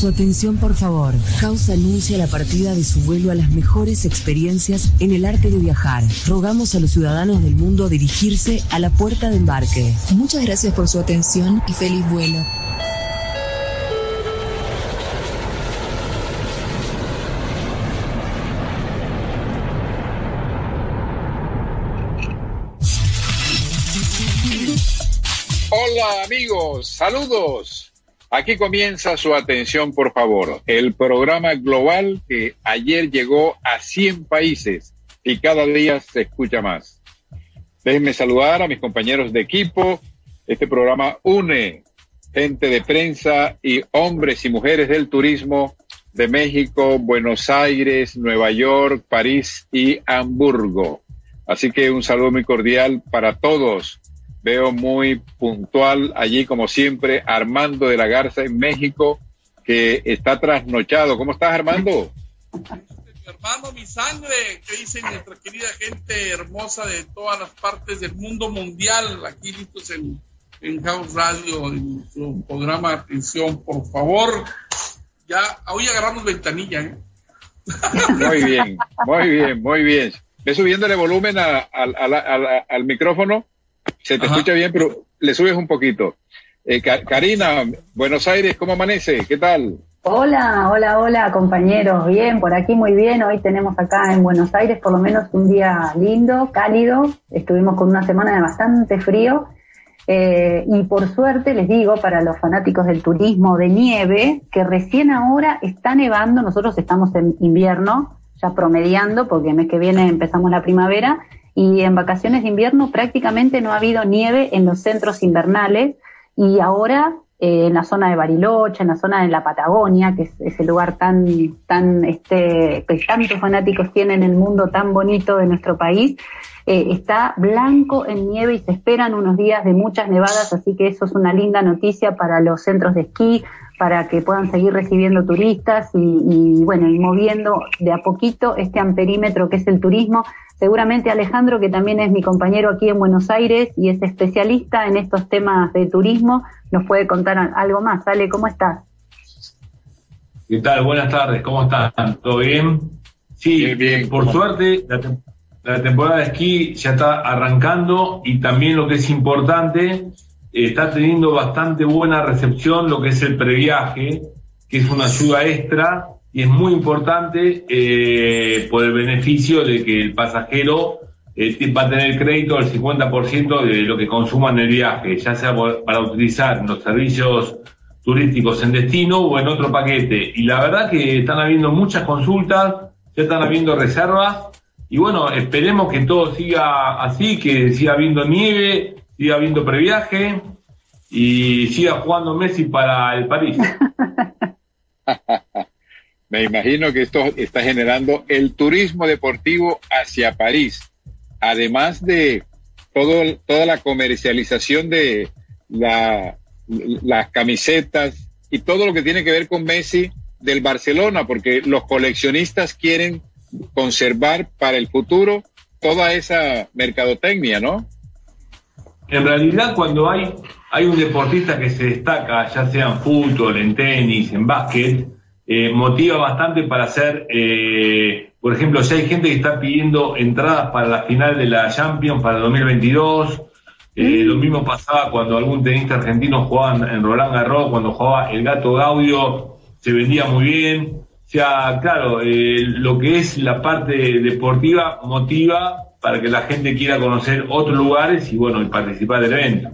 Su atención, por favor. House anuncia la partida de su vuelo a las mejores experiencias en el arte de viajar. Rogamos a los ciudadanos del mundo a dirigirse a la puerta de embarque. Muchas gracias por su atención y feliz vuelo. Hola amigos, saludos. Aquí comienza su atención, por favor. El programa global que ayer llegó a 100 países y cada día se escucha más. Déjenme saludar a mis compañeros de equipo. Este programa une gente de prensa y hombres y mujeres del turismo de México, Buenos Aires, Nueva York, París y Hamburgo. Así que un saludo muy cordial para todos Veo muy puntual allí, como siempre, Armando de la Garza en México, que está trasnochado. ¿Cómo estás, Armando? Mi hermano, mi sangre, que dice nuestra querida gente hermosa de todas las partes del mundo mundial, aquí listos en, en House Radio, en su programa de atención, por favor. Ya, hoy agarramos ventanilla, ¿eh? Muy bien, muy bien, muy bien. Ve subiéndole volumen al micrófono se te escucha bien, pero le subes un poquito. Eh, Karina, Buenos Aires, ¿cómo amanece? ¿Qué tal? Hola, hola, hola, compañeros. Bien, por aquí muy bien. Hoy tenemos acá en Buenos Aires por lo menos un día lindo, cálido. Estuvimos con una semana de bastante frío. Eh, y por suerte les digo, para los fanáticos del turismo de nieve, que recién ahora está nevando. Nosotros estamos en invierno, ya promediando, porque el mes que viene empezamos la primavera y en vacaciones de invierno prácticamente no ha habido nieve en los centros invernales y ahora eh, en la zona de Bariloche, en la zona de la Patagonia, que es ese lugar tan, tan, este, que tantos fanáticos tienen en el mundo tan bonito de nuestro país, eh, está blanco en nieve y se esperan unos días de muchas nevadas, así que eso es una linda noticia para los centros de esquí, para que puedan seguir recibiendo turistas y, y bueno, y moviendo de a poquito este amperímetro que es el turismo Seguramente Alejandro, que también es mi compañero aquí en Buenos Aires y es especialista en estos temas de turismo, nos puede contar algo más. Ale, ¿cómo estás? ¿Qué tal? Buenas tardes, ¿cómo están? ¿Todo bien? Sí, bien, por suerte la, temporada de esquí ya está arrancando y también lo que es importante, está teniendo bastante buena recepción lo que es el previaje, que es una ayuda extra y es muy importante eh, por el beneficio de que el pasajero eh, va a tener crédito del 50% de lo que consuma en el viaje, ya sea para utilizar los servicios turísticos en destino o en otro paquete. Y la verdad que están habiendo muchas consultas, ya están habiendo reservas y bueno, esperemos que todo siga así, que siga habiendo nieve, siga habiendo previaje y siga jugando Messi para el París. Me imagino que esto está generando el turismo deportivo hacia París, además de todo, toda la comercialización de la, las camisetas y todo lo que tiene que ver con Messi del Barcelona, porque los coleccionistas quieren conservar para el futuro toda esa mercadotecnia, ¿no? En realidad, cuando hay, hay un deportista que se destaca, ya sea en fútbol, en tenis, en básquet, eh, motiva bastante para hacer, eh, por ejemplo, si hay gente que está pidiendo entradas para la final de la Champions para el 2022, eh, lo mismo pasaba cuando algún tenista argentino jugaba en Roland Garros, cuando jugaba el Gato Gaudio, se vendía muy bien. O sea, claro, lo que es la parte deportiva motiva para que la gente quiera conocer otros lugares y bueno, y participar del evento.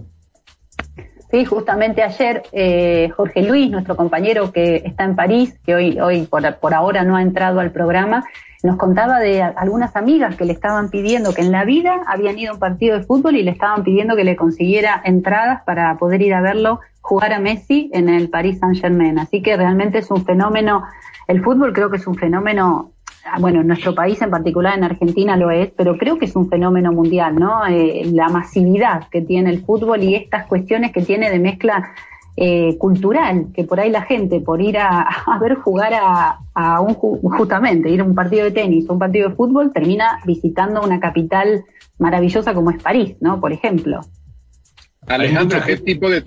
Sí, justamente ayer eh, Jorge Luis, nuestro compañero que está en París, que hoy, hoy por, por ahora no ha entrado al programa, nos contaba de algunas amigas que le estaban pidiendo que en la vida habían ido a un partido de fútbol y le estaban pidiendo que le consiguiera entradas para poder ir a verlo jugar a Messi en el Paris Saint Germain. Así que realmente es un fenómeno, el fútbol creo que es un fenómeno bueno, en nuestro país en particular, en Argentina lo es, pero creo que es un fenómeno mundial, ¿no? Eh, la masividad que tiene el fútbol y estas cuestiones que tiene de mezcla eh, cultural, que por ahí la gente, por ir a, ver jugar a, un, justamente, ir a un partido de tenis o un partido de fútbol, termina visitando una capital maravillosa como es París, ¿no? Por ejemplo. Alejandro, ¿qué tipo de...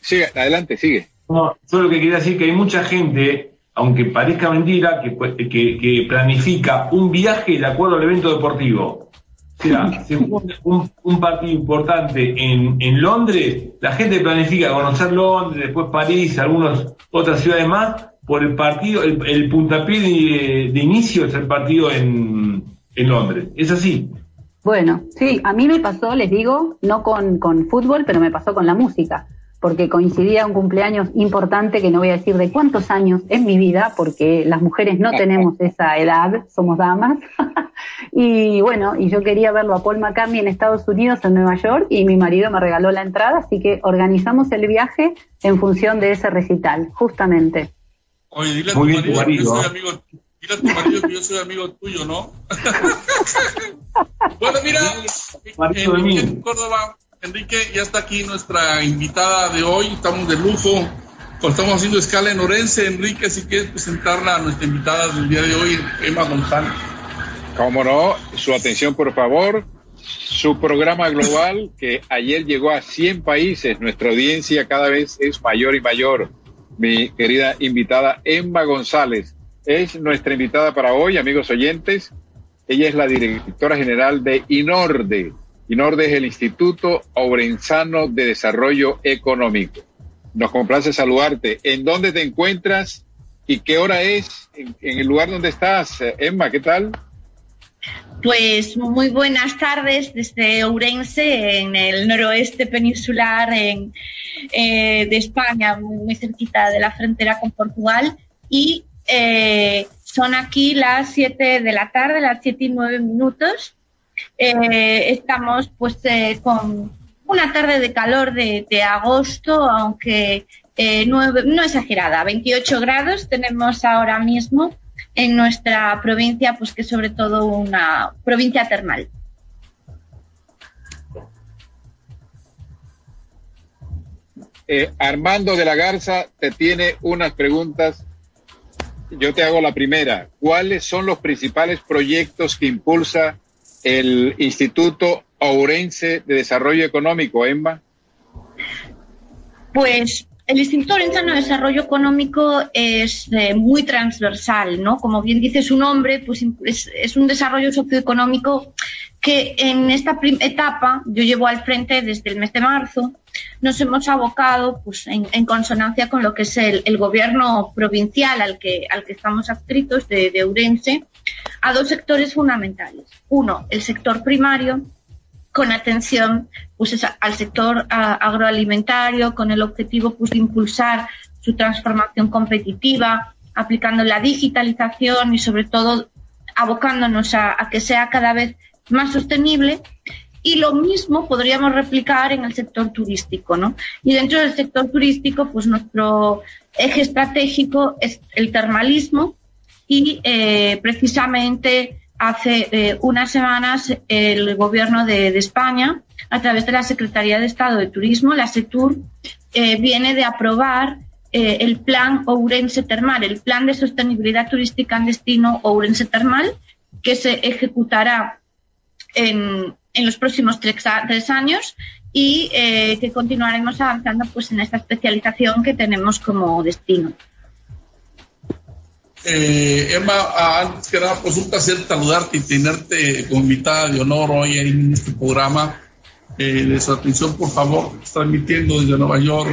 Sigue, adelante, sigue. yo lo que quería decir que hay mucha gente, aunque parezca mentira, que, que, planifica un viaje de acuerdo al evento deportivo. O sea, se un, un, partido importante en, en Londres, la gente planifica conocer Londres, después París, algunas otras ciudades más, por el partido, el, puntapié de, inicio es el partido en, en Londres. Es así. Bueno, sí, a mí me pasó, les digo, no con, con fútbol, pero me pasó con la música, porque coincidía un cumpleaños importante que no voy a decir de cuántos años en mi vida, porque las mujeres no tenemos esa edad, somos damas. y bueno, y yo quería verlo a Paul McCartney en Estados Unidos, en Nueva York, y mi marido me regaló la entrada, así que organizamos el viaje en función de ese recital, justamente. Oye, dile a tu marido, que yo soy amigo, dile a tu marido que yo soy amigo tuyo, ¿no? bueno, mira, Enrique Córdoba, Enrique, ya está aquí nuestra invitada de hoy, estamos de lujo, estamos haciendo escala en Orense, Enrique, si quieres presentarla a nuestra invitada del día de hoy, Emma González. Cómo no, su atención por favor, su programa global que ayer llegó a 100 países, nuestra audiencia cada vez es mayor y mayor mi querida invitada Emma González. Es nuestra invitada para hoy, amigos oyentes. Ella es la directora general de INORDE. INORDE es el Instituto Obrenzano de Desarrollo Económico. Nos complace saludarte. ¿En dónde te encuentras y qué hora es en, el lugar donde estás? Emma, ¿qué tal? Pues muy buenas tardes desde Ourense, en el noroeste peninsular en, eh, de España, muy, cerquita de la frontera con Portugal. Y eh, son aquí las 7 de la tarde, las 7 y 9 minutos. Eh, estamos pues con una tarde de calor de, agosto, aunque no, no exagerada, 28 grados tenemos ahora mismo en nuestra provincia, pues que sobre todo una provincia termal. Eh, Armando de la Garza te tiene unas preguntas. Yo te hago la primera. ¿Cuáles son los principales proyectos que impulsa el Instituto Ourense de Desarrollo Económico, Emma? Pues el Instituto Lorenzano de Desarrollo Económico es eh, muy transversal, ¿no? Como bien dice su nombre, pues es, un desarrollo socioeconómico que en esta etapa yo llevo al frente desde el mes de marzo. Nos hemos abocado, pues, en, consonancia con lo que es el, gobierno provincial al que, al que estamos adscritos de, de Ourense, a dos sectores fundamentales. Uno, el sector primario, con atención pues, al sector agroalimentario, con el objetivo pues, de impulsar su transformación competitiva, aplicando la digitalización y sobre todo abocándonos a, que sea cada vez más sostenible. Y lo mismo podríamos replicar en el sector turístico, ¿no? Y dentro del sector turístico, pues nuestro eje estratégico es el termalismo y eh, precisamente hace eh, unas semanas el Gobierno de, España, a través de la Secretaría de Estado de Turismo, la SETUR, eh, viene de aprobar eh, el Plan Ourense Termal, el Plan de Sostenibilidad Turística en Destino Ourense Termal, que se ejecutará en, en los próximos tres, tres años y que continuaremos avanzando pues en esta especialización que tenemos como destino. Eh, Emma, antes que nada, pues un placer saludarte y tenerte como invitada de honor hoy en este programa. Eh, de su atención, por favor, transmitiendo desde Nueva York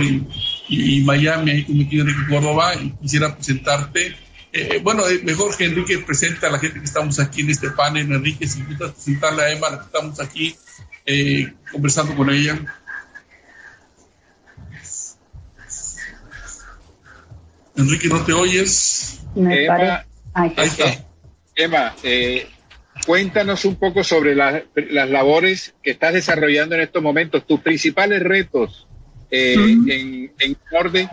y, Miami, ahí con mi querido Córdoba, y quisiera presentarte. Eh, bueno, eh, mejor que Enrique presente a la gente que estamos aquí en este panel. Enrique, si invitas a presentarle a Emma, que estamos aquí conversando con ella. Enrique, ¿no te oyes? Emma, Emma eh, cuéntanos un poco sobre las labores que estás desarrollando en estos momentos, tus principales retos eh, en, en orden.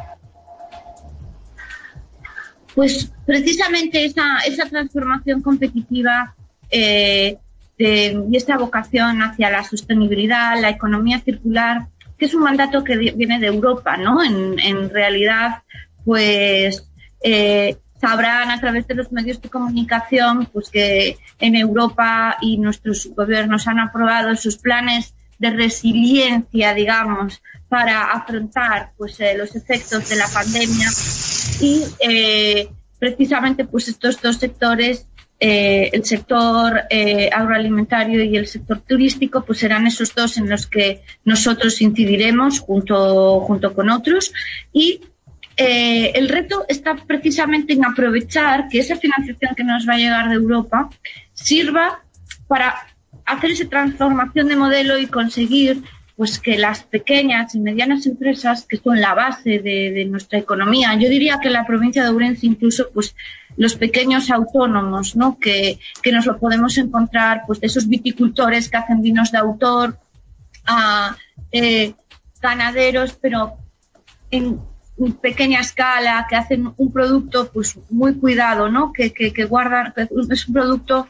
Pues precisamente esa, transformación competitiva eh, y esta vocación hacia la sostenibilidad, la economía circular, que es un mandato que viene de Europa, ¿no? En, en realidad, pues eh, sabrán a través de los medios de comunicación pues que en Europa y nuestros gobiernos han aprobado sus planes de resiliencia, digamos, para afrontar pues, eh, los efectos de la pandemia y eh, precisamente pues, estos dos sectores, eh, el sector agroalimentario y el sector turístico, pues serán esos dos en los que nosotros incidiremos junto, junto con otros. Y el reto está precisamente en aprovechar que esa financiación que nos va a llegar de Europa sirva para hacer esa transformación de modelo y conseguir pues que las pequeñas y medianas empresas que son la base de, nuestra economía, yo diría que en la provincia de Ourense incluso pues los pequeños autónomos, ¿no? Que, nos lo podemos encontrar pues de esos viticultores que hacen vinos de autor, a eh, ganaderos, pero en pequeña escala, que hacen un producto pues muy cuidado, ¿no? Que, que, que guardan, es un producto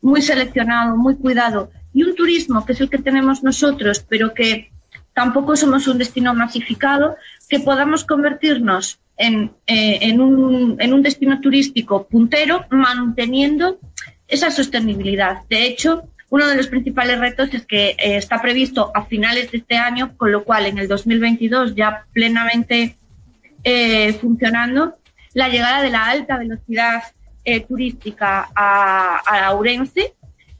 muy seleccionado, muy cuidado, y un turismo que es el que tenemos nosotros, pero que tampoco somos un destino masificado, que podamos convertirnos en, eh, en, un, en un destino turístico puntero manteniendo esa sostenibilidad. De hecho, uno de los principales retos es que eh, está previsto a finales de este año, con lo cual en el 2022 ya plenamente eh, funcionando, la llegada de la alta velocidad turística a, a, Ourense,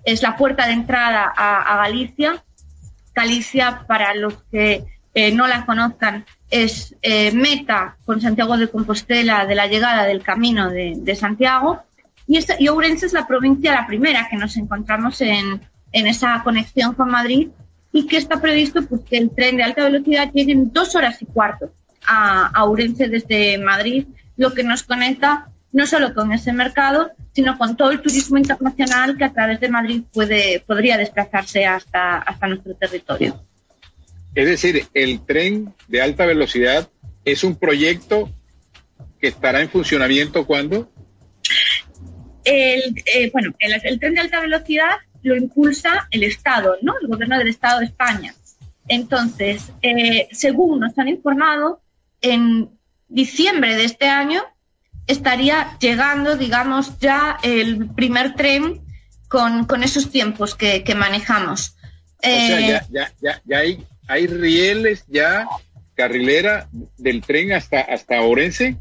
es la puerta de entrada a, Galicia. Galicia, para los que eh, no la conozcan, es eh, meta con Santiago de Compostela de la llegada del camino de, Santiago. Y, esta, y, Ourense es la provincia, la primera que nos encontramos en, en esa conexión con Madrid y que está previsto pues, que el tren de alta velocidad llegue en dos horas y cuarto a, a Ourense desde Madrid, lo que nos conecta no solo con ese mercado, sino con todo el turismo internacional que a través de Madrid puede, podría desplazarse hasta, hasta nuestro territorio. Es decir, el tren de alta velocidad es un proyecto que estará en funcionamiento cuando? El, eh, bueno, el, tren de alta velocidad lo impulsa el Estado, ¿no? El gobierno del Estado de España. Entonces, eh, según nos han informado, en diciembre de este año estaría llegando, digamos, ya el primer tren con, esos tiempos que, manejamos. O sea, eh, ya, ya, ya, hay, hay rieles ya, carrilera del tren hasta, hasta Orense.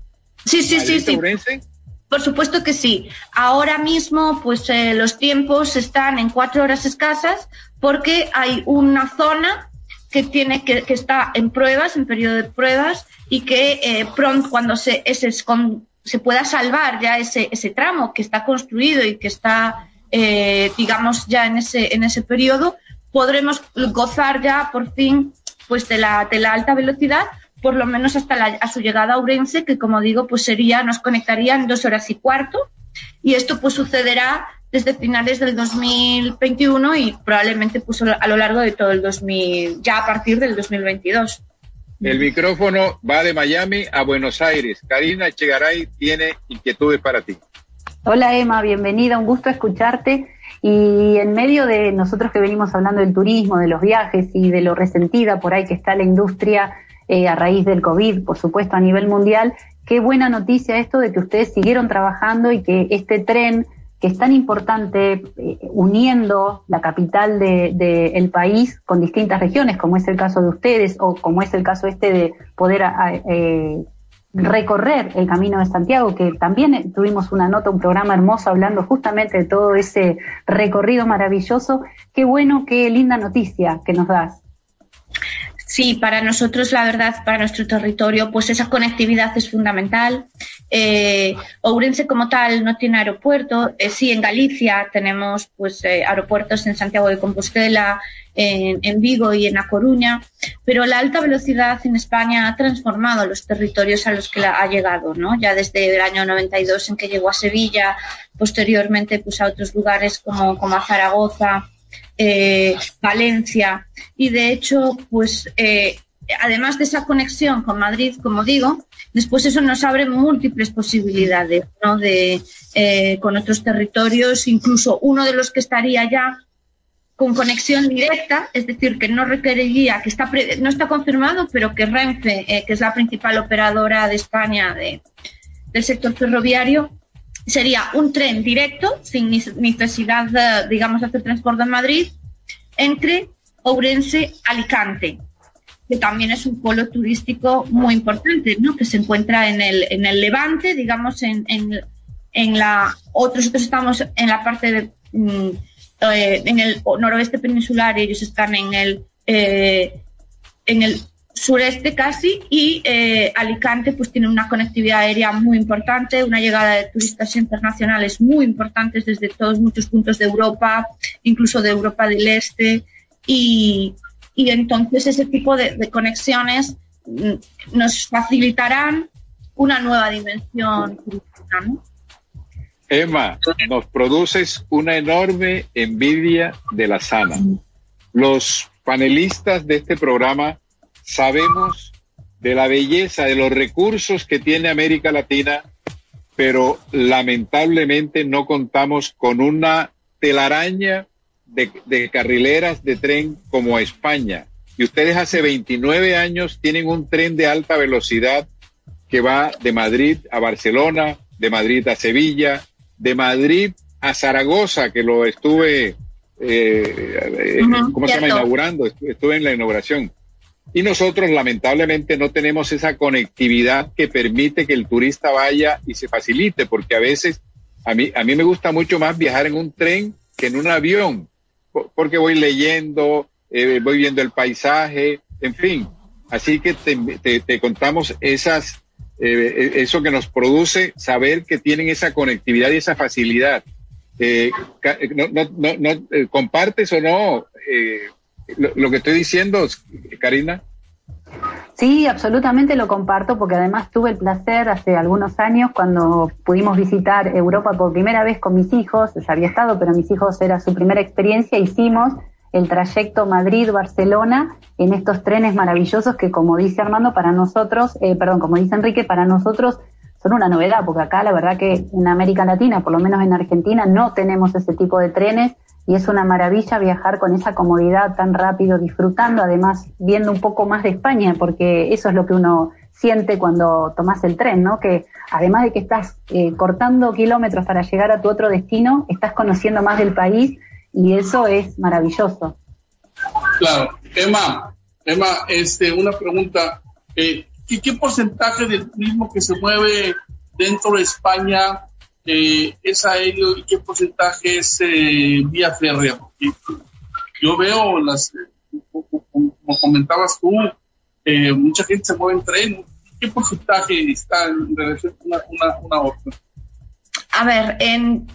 Sí, sí, sí, sí. Orense? Por supuesto que sí. Ahora mismo, pues eh, los tiempos están en cuatro horas escasas porque hay una zona que tiene que, que está en pruebas, en periodo de pruebas, y que eh, pronto, cuando se, ese, se pueda salvar ya ese, ese tramo que está construido y que está, eh, digamos, ya en ese, en ese periodo, podremos gozar ya por fin pues de la, de la alta velocidad, por lo menos hasta la, a su llegada a Ourense, que como digo, pues sería, nos conectaría en dos horas y cuarto, y esto pues sucederá desde finales del 2021 y probablemente pues a lo largo de todo el 2000, ya a partir del 2022. El micrófono va de Miami a Buenos Aires. Karina Echegaray tiene inquietudes para ti. Hola Emma, bienvenida, un gusto escucharte. Y en medio de nosotros que venimos hablando del turismo, de los viajes y de lo resentida por ahí que está la industria eh, a raíz del COVID, por supuesto a nivel mundial, qué buena noticia esto de que ustedes siguieron trabajando y que este tren que es tan importante eh, uniendo la capital del de, el país con distintas regiones, como es el caso de ustedes o como es el caso este de poder eh, recorrer el Camino de Santiago, que también tuvimos una nota, un programa hermoso hablando justamente de todo ese recorrido maravilloso. Qué bueno, qué linda noticia que nos das. Sí, para nosotros, la verdad, para nuestro territorio, pues esa conectividad es fundamental. Eh, Ourense como tal no tiene aeropuerto. Eh, sí, en Galicia tenemos pues eh, aeropuertos en Santiago de Compostela, en, Vigo y en A Coruña, pero la alta velocidad en España ha transformado los territorios a los que ha llegado, ¿no? Ya desde el año 92 en que llegó a Sevilla, posteriormente pues a otros lugares como, como a Zaragoza, eh, Valencia. Y de hecho, pues eh, además de esa conexión con Madrid, como digo, después eso nos abre múltiples posibilidades eh, con otros territorios, incluso uno de los que estaría ya con conexión directa, es decir, que no requeriría, que está no está confirmado, pero que Renfe, que es la principal operadora de España de, del sector ferroviario, sería un tren directo, sin necesidad, de, digamos, hacer transporte en Madrid, entre Ourense-Alicante, que también es un polo turístico muy importante, ¿no? que se encuentra en el, en el Levante, digamos, en, en, en la... Otros, estamos en la parte de... Mm, eh, en el noroeste peninsular ellos están en el, eh, en el sureste casi y eh, Alicante pues tiene una conectividad aérea muy importante, una llegada de turistas internacionales muy importantes desde todos muchos puntos de Europa, incluso de Europa del Este y, y entonces ese tipo de, de conexiones mm, nos facilitarán una nueva dimensión turística, ¿no? Emma, nos produces una enorme envidia de la sana. Los panelistas de este programa sabemos de la belleza, de los recursos que tiene América Latina, pero lamentablemente no contamos con una telaraña de, carrileras de tren como España. Y ustedes hace 29 años tienen un tren de alta velocidad que va de Madrid a Barcelona, de Madrid a Sevilla, de Madrid a Zaragoza, que lo estuve, eh, eh ¿cómo se llama? Inaugurando, estuve en la inauguración. Y nosotros lamentablemente no tenemos esa conectividad que permite que el turista vaya y se facilite, porque a veces a mí, a mí me gusta mucho más viajar en un tren que en un avión, porque voy leyendo, eh, voy viendo el paisaje, en fin. Así que te, te contamos esas eh, eso que nos produce saber que tienen esa conectividad y esa facilidad. Eh, no, no, no, eh, ¿Compartes o no lo, que estoy diciendo, Karina? Sí, absolutamente lo comparto porque además tuve el placer hace algunos años cuando pudimos visitar Europa por primera vez con mis hijos, ya había estado, pero mis hijos era su primera experiencia, hicimos el trayecto Madrid-Barcelona en estos trenes maravillosos que, como dice Armando, para nosotros, eh, perdón, como dice Enrique, para nosotros son una novedad, porque acá la verdad que en América Latina, por lo menos en Argentina, no tenemos ese tipo de trenes y es una maravilla viajar con esa comodidad tan rápido, disfrutando, además viendo un poco más de España, porque eso es lo que uno siente cuando tomas el tren, ¿no? Que además de que estás eh, cortando kilómetros para llegar a tu otro destino, estás conociendo más del país y eso es maravilloso. Claro. Emma, Emma, este, una pregunta. Eh, ¿qué, porcentaje del turismo que se mueve dentro de España eh, es aéreo y qué porcentaje es eh, vía férrea? yo veo, las, como comentabas tú, mucha gente se mueve en tren. ¿Qué porcentaje está en relación a una, una, una otra? A ver, en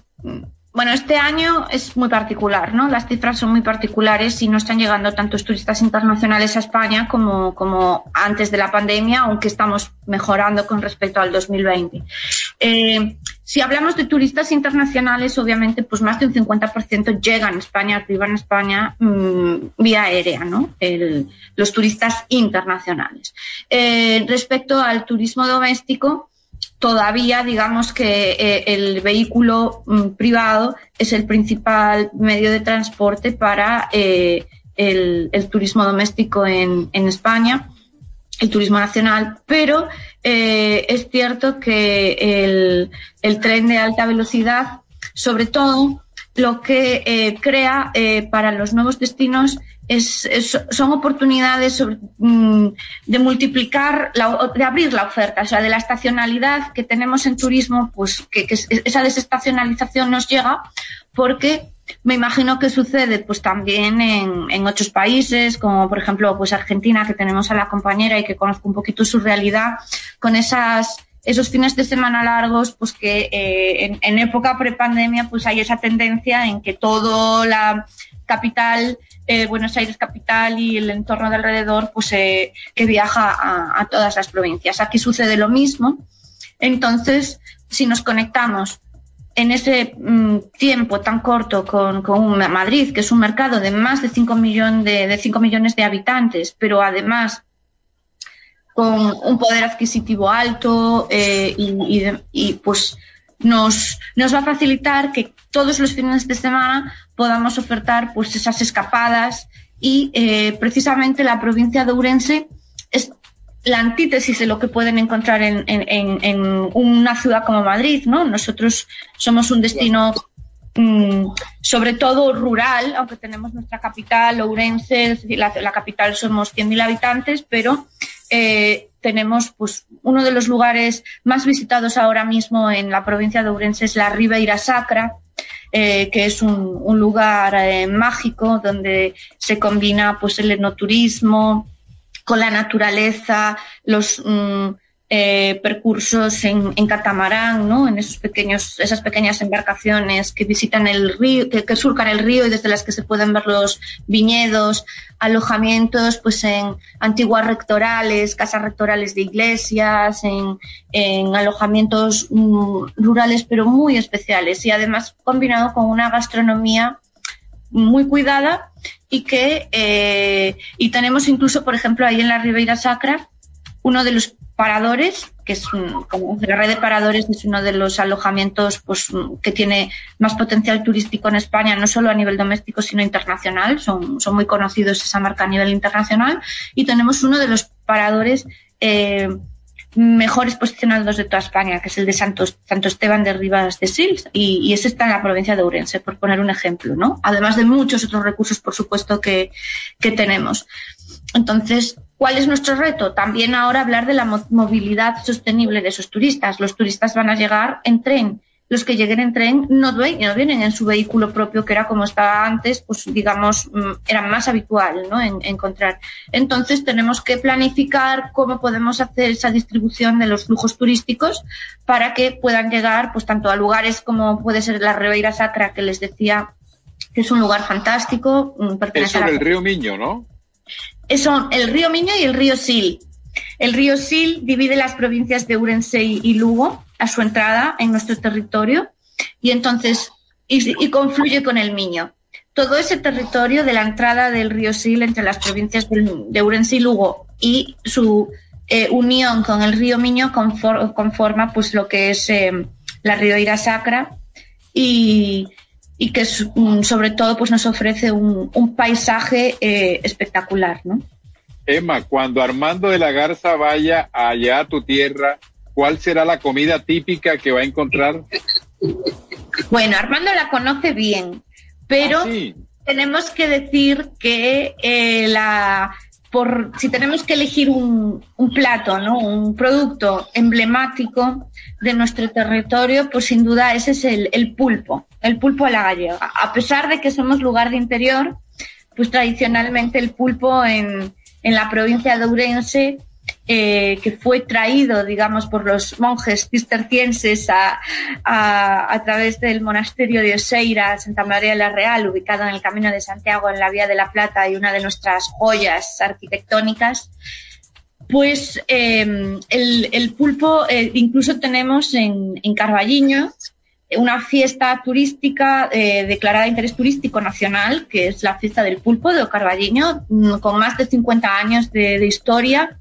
bueno, este año es muy particular, ¿no? Las cifras son muy particulares y no están llegando tantos turistas internacionales a España como, como antes de la pandemia, aunque estamos mejorando con respecto al 2020. Eh, si hablamos de turistas internacionales, obviamente, pues más de un 50% llegan a España, arriban a España mmm, vía aérea, ¿no? Los turistas internacionales. Eh, respecto al turismo doméstico, todavía digamos que eh, el vehículo mm, privado es el principal medio de transporte para eh, el, turismo doméstico en, España, el turismo nacional, pero eh, es cierto que el, tren de alta velocidad, sobre todo, lo que eh, crea eh, para los nuevos destinos es, son oportunidades mm, de multiplicar, de abrir la oferta, o sea, de la estacionalidad que tenemos en turismo, pues que esa desestacionalización nos llega porque me imagino que sucede pues también en, en, otros países, como por ejemplo pues Argentina, que tenemos a la compañera y que conozco un poquito su realidad, con esas esos fines de semana largos, pues que eh, en, en, época prepandemia pues hay esa tendencia en que todo la capital eh, Buenos Aires capital y el entorno de alrededor, pues eh, que viaja a, a, todas las provincias. Aquí sucede lo mismo. Entonces, si nos conectamos en ese mm, tiempo tan corto con, Madrid, que es un mercado de más de 5 millones de, de 5 millones de habitantes, pero además con un poder adquisitivo alto eh, y, y, y, pues nos, nos va a facilitar que todos los fines de semana podamos ofertar pues esas escapadas y eh, precisamente la provincia de Ourense es la antítesis de lo que pueden encontrar en, en, en, una ciudad como Madrid, ¿no? Nosotros somos un destino mm, sobre todo rural, aunque tenemos nuestra capital, Ourense, la, la capital somos 100.000 habitantes, pero eh, tenemos pues uno de los lugares más visitados ahora mismo en la provincia de Ourense es la Ribeira Sacra, eh, que es un, lugar eh, mágico donde se combina pues el enoturismo con la naturaleza, los mm, eh, percursos en, catamarán, ¿no? En esos pequeños, esas pequeñas embarcaciones que visitan el río, que, surcan el río y desde las que se pueden ver los viñedos, alojamientos, pues en antiguas rectorales, casas rectorales de iglesias, en, alojamientos mm, rurales pero muy especiales y además combinado con una gastronomía muy cuidada y que eh, y tenemos incluso, por ejemplo, ahí en la Ribeira Sacra, uno de los paradores, que es como la red de paradores es uno de los alojamientos pues, que tiene más potencial turístico en España, no solo a nivel doméstico, sino internacional. Son, son muy conocidos esa marca a nivel internacional. Y tenemos uno de los paradores eh, mejores posicionados de toda España, que es el de Santo, Santo Esteban de Rivas de Sils, y, y, ese está en la provincia de Ourense, por poner un ejemplo, ¿no? Además de muchos otros recursos, por supuesto, que, que tenemos. Entonces, ¿cuál es nuestro reto? También ahora hablar de la movilidad sostenible de esos turistas. Los turistas van a llegar en tren. Los que lleguen en tren no, vienen en su vehículo propio, que era como estaba antes, pues digamos, mm, era más habitual ¿no? En, encontrar. Entonces tenemos que planificar cómo podemos hacer esa distribución de los flujos turísticos para que puedan llegar pues tanto a lugares como puede ser la Ribeira Sacra, que les decía que es un lugar fantástico. Es sobre el río Miño, ¿no? son el río Miño y el río Sil. El río Sil divide las provincias de Urense y Lugo a su entrada en nuestro territorio y entonces y, confluye con el Miño. Todo ese territorio de la entrada del río Sil entre las provincias de Urense y Lugo y su eh, unión con el río Miño conforma pues lo que es eh, la Ira Sacra y, y que sobre todo pues nos ofrece un, paisaje eh, espectacular, ¿no? Emma, cuando Armando de la Garza vaya allá a tu tierra, ¿cuál será la comida típica que va a encontrar? Bueno, Armando la conoce bien, pero ah, tenemos que decir que eh, la por si tenemos que elegir un, un, plato, ¿no? un producto emblemático de nuestro territorio, pues sin duda ese es el, el, pulpo, el pulpo a la gallega. A pesar de que somos lugar de interior, pues tradicionalmente el pulpo en, en la provincia de Ourense eh, que fue traído, digamos, por los monjes cistercienses a, través del monasterio de Oseira, Santa María la Real, ubicado en el Camino de Santiago, en la Vía de la Plata y una de nuestras joyas arquitectónicas. Pues em, el, pulpo eh, incluso tenemos en, en Carballiño una fiesta turística eh, declarada de interés turístico nacional, que es la fiesta del pulpo de Carballiño, mm, con más de 50 años de historia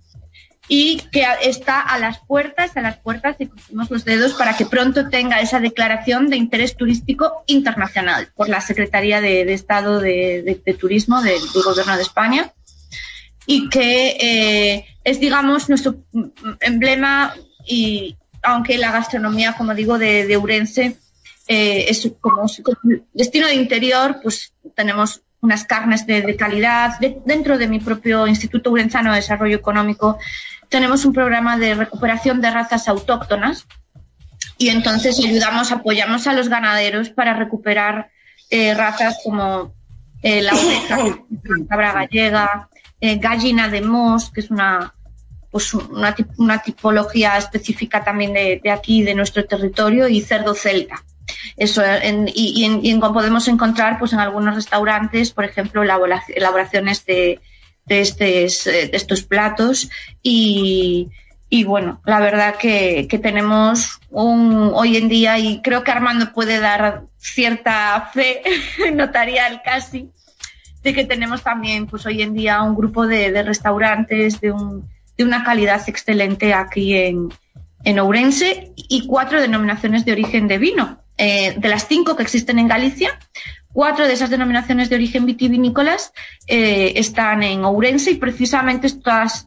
y que está a las puertas, a las puertas y cruzamos los dedos para que pronto tenga esa declaración de interés turístico internacional por la Secretaría de, Estado de, Turismo del, Gobierno de España. Y que eh, es, digamos, nuestro emblema y aunque la gastronomía, como digo, de, de Urense eh, es como, destino de interior, pues tenemos unas carnes de, calidad. dentro de mi propio Instituto Urenzano de Desarrollo Económico tenemos un programa de recuperación de razas autóctonas y entonces ayudamos, apoyamos a los ganaderos para recuperar eh, razas como eh, la oveja, la cabra gallega, eh, gallina de Mos, que es una, pues una, una tipología específica también de, de, aquí, de nuestro territorio, y cerdo celta. Eso, y, podemos encontrar pues en algunos restaurantes, por ejemplo, elaboraciones de, de, estos platos y, bueno, la verdad que, tenemos un hoy en día, y creo que Armando puede dar cierta fe notarial casi, de que tenemos también pues hoy en día un grupo de, restaurantes de, un, de, una calidad excelente aquí en Ourense y cuatro denominaciones de origen de vino. Eh, de las cinco que existen en Galicia, Cuatro de esas denominaciones de origen vitivinícolas eh, están en Ourense y precisamente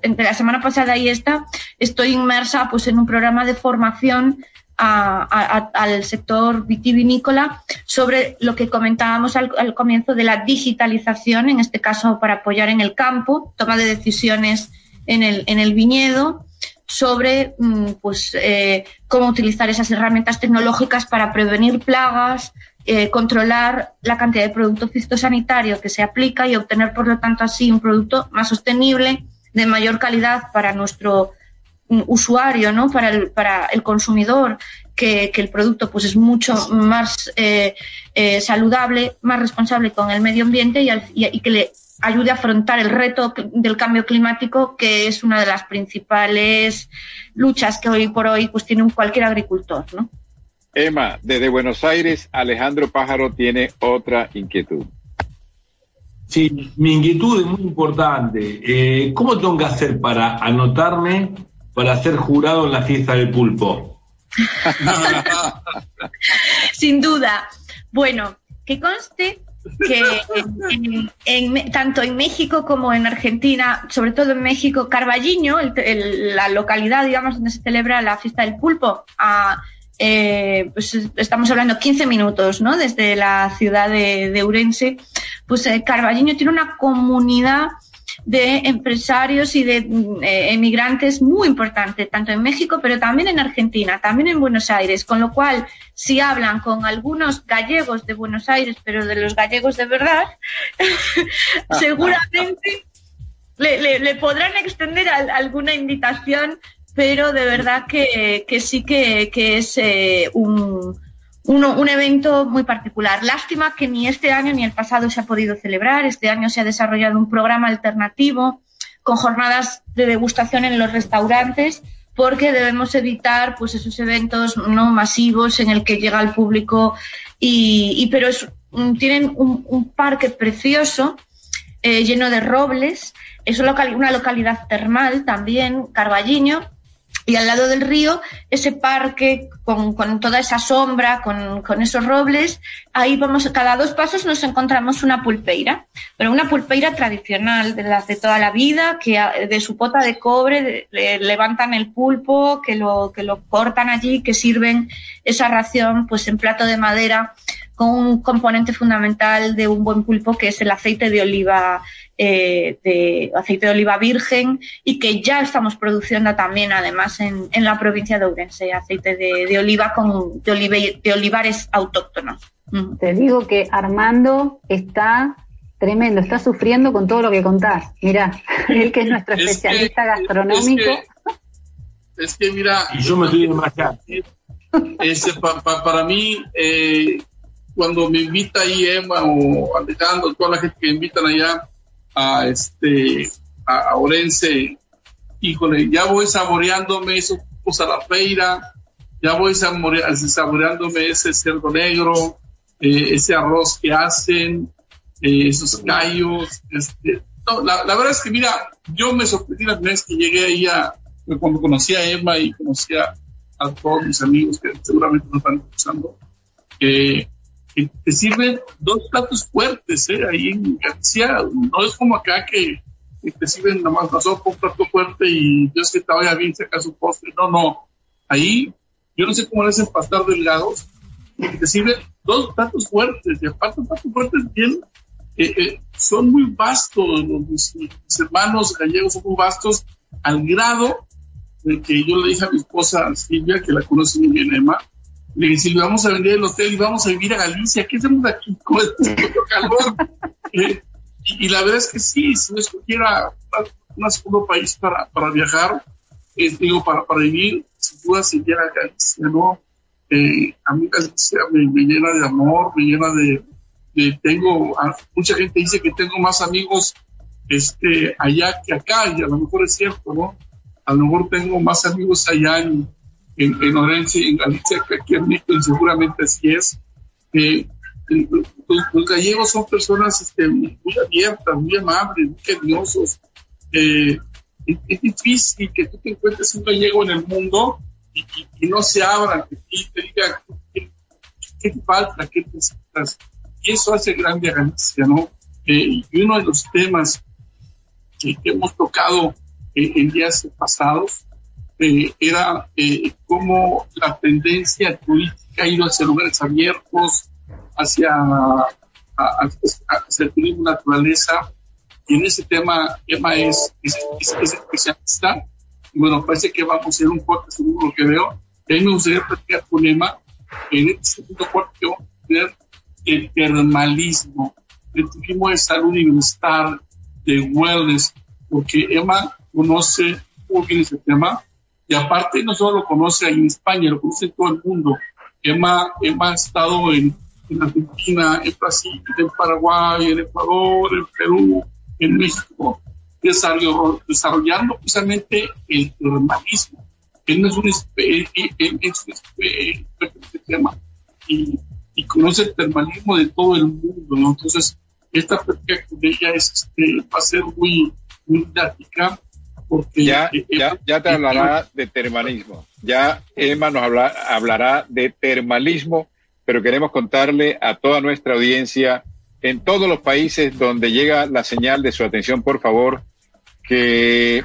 entre la semana pasada y esta estoy inmersa pues, en un programa de formación al sector vitivinícola sobre lo que comentábamos al, comienzo de la digitalización, en este caso para apoyar en el campo, toma de decisiones en el, en el viñedo, sobre mm, pues, eh, cómo utilizar esas herramientas tecnológicas para prevenir plagas, eh, controlar la cantidad de producto fitosanitario que se aplica y obtener, por lo tanto, así un producto más sostenible, de mayor calidad para nuestro mm, usuario, ¿no? para, el, para el consumidor, que, el producto pues, es mucho más eh, saludable, más responsable con el medio ambiente y, y que le ayude a afrontar el reto del cambio climático, que es una de las principales luchas que hoy por hoy pues tiene un cualquier agricultor, ¿no? Emma, desde Buenos Aires, Alejandro Pájaro tiene otra inquietud. Sí, mi inquietud es muy importante. Eh, ¿Cómo tengo que hacer para anotarme para ser jurado en la fiesta del pulpo? Sin duda. Bueno, que conste que en, tanto en México como en Argentina, sobre todo en México, Carballiño, la localidad, digamos, donde se celebra la fiesta del pulpo, eh, pues estamos hablando 15 minutos, ¿no? Desde la ciudad de, de Urense, pues eh, Carballiño tiene una comunidad de empresarios y de eh, emigrantes muy importante, tanto en México, pero también en Argentina, también en Buenos Aires, con lo cual, si hablan con algunos gallegos de Buenos Aires, pero de los gallegos de verdad, seguramente le, podrán extender alguna invitación, pero de verdad que, sí que, es eh, un un evento muy particular. Lástima que ni este año ni el pasado se ha podido celebrar. Este año se ha desarrollado un programa alternativo con jornadas de degustación en los restaurantes porque debemos evitar pues esos eventos no masivos en el que llega el público y, pero tienen un, parque precioso eh, lleno de robles es una localidad termal también Carballiño y al lado del río, ese parque con, toda esa sombra, con, esos robles, ahí vamos, cada dos pasos nos encontramos una pulpeira, pero una pulpeira tradicional, de las de toda la vida, que de su pota de cobre levantan el pulpo, que lo, que lo cortan allí, que sirven esa ración pues en plato de madera con un componente fundamental de un buen pulpo que es el aceite de oliva eh, de aceite de oliva virgen y que ya estamos produciendo también además en, la provincia de Ourense aceite de, oliva con de, de olivares autóctonos. Te digo que Armando está tremendo, está sufriendo con todo lo que contás. Mira, él que es nuestro especialista gastronómico. Es que, mira, y yo me estoy demasiado. para mí, eh, cuando me invita ahí Emma o Alejandro, toda la gente que me invitan allá, a este a, Orense, híjole, ya voy saboreándome eso a la feira, ya voy saboreándome ese cerdo negro, eh, ese arroz que hacen, eh, esos callos. Este, la, verdad es que, mira, yo me sorprendí la primera vez que llegué ahí a, cuando conocí a Emma y conocí a, todos mis amigos que seguramente nos están escuchando, que te sirven dos platos fuertes, ¿eh? Ahí en Galicia, no es como acá que, te sirven nada más un plato fuerte y Dios que te vaya bien, saca su postre. No, no. Ahí, yo no sé cómo le hacen pastar delgados, te sirven dos platos fuertes y aparte platos fuertes bien, eh, eh, son muy vastos, los, mis, hermanos gallegos son muy vastos al grado de que yo le dije a mi esposa Silvia, que la conoce muy bien, Emma, le dije, si vamos a vender el hotel y vamos a vivir a Galicia, ¿qué hacemos aquí con este calor? Eh, y, la verdad es que sí, si no escogiera un segundo país para, para viajar, eh, digo, para, para vivir, sin duda sería Galicia, ¿no? Eh, a mí Galicia me, llena de amor, me llena de, de tengo, mucha gente dice que tengo más amigos este, allá que acá, y a lo mejor es cierto, ¿no? A lo mejor tengo más amigos allá en, en, en Orense, en Galicia, que aquí en México, y seguramente así es. Eh, los, gallegos son personas este, muy abiertas, muy amables, muy cariñosos. Eh, es, difícil que tú te encuentres un gallego en el mundo y, no se abran, que te diga qué, te falta, qué necesitas. Y eso hace grande a Galicia, ¿no? Eh, y uno de los temas que, hemos tocado en días pasados eh, era eh, cómo la tendencia turística ha ido hacia lugares abiertos, hacia, hacia el turismo naturaleza. Y en ese tema, Emma es, es, especialista. Y bueno, parece que vamos a hacer un corte según lo que veo. A mí me gustaría platicar con Emma en este segundo corte que vamos a tener el termalismo, el turismo de salud y bienestar, de wellness, porque Emma conoce muy bien ese tema y aparte no solo lo conoce en España, lo conoce en todo el mundo. Emma, Emma ha estado en, en Argentina, en Brasil, en Paraguay, en Ecuador, en Perú, en México, desarrollando precisamente el termalismo. Él no es un tema y, y, conoce el termalismo de todo el mundo. Entonces, esta práctica con ella es, este, va a ser muy, muy didáctica ya, ya, ya te hablará de termalismo. Ya Emma nos hablará de termalismo, pero queremos contarle a toda nuestra audiencia en todos los países donde llega la señal de su atención, por favor, que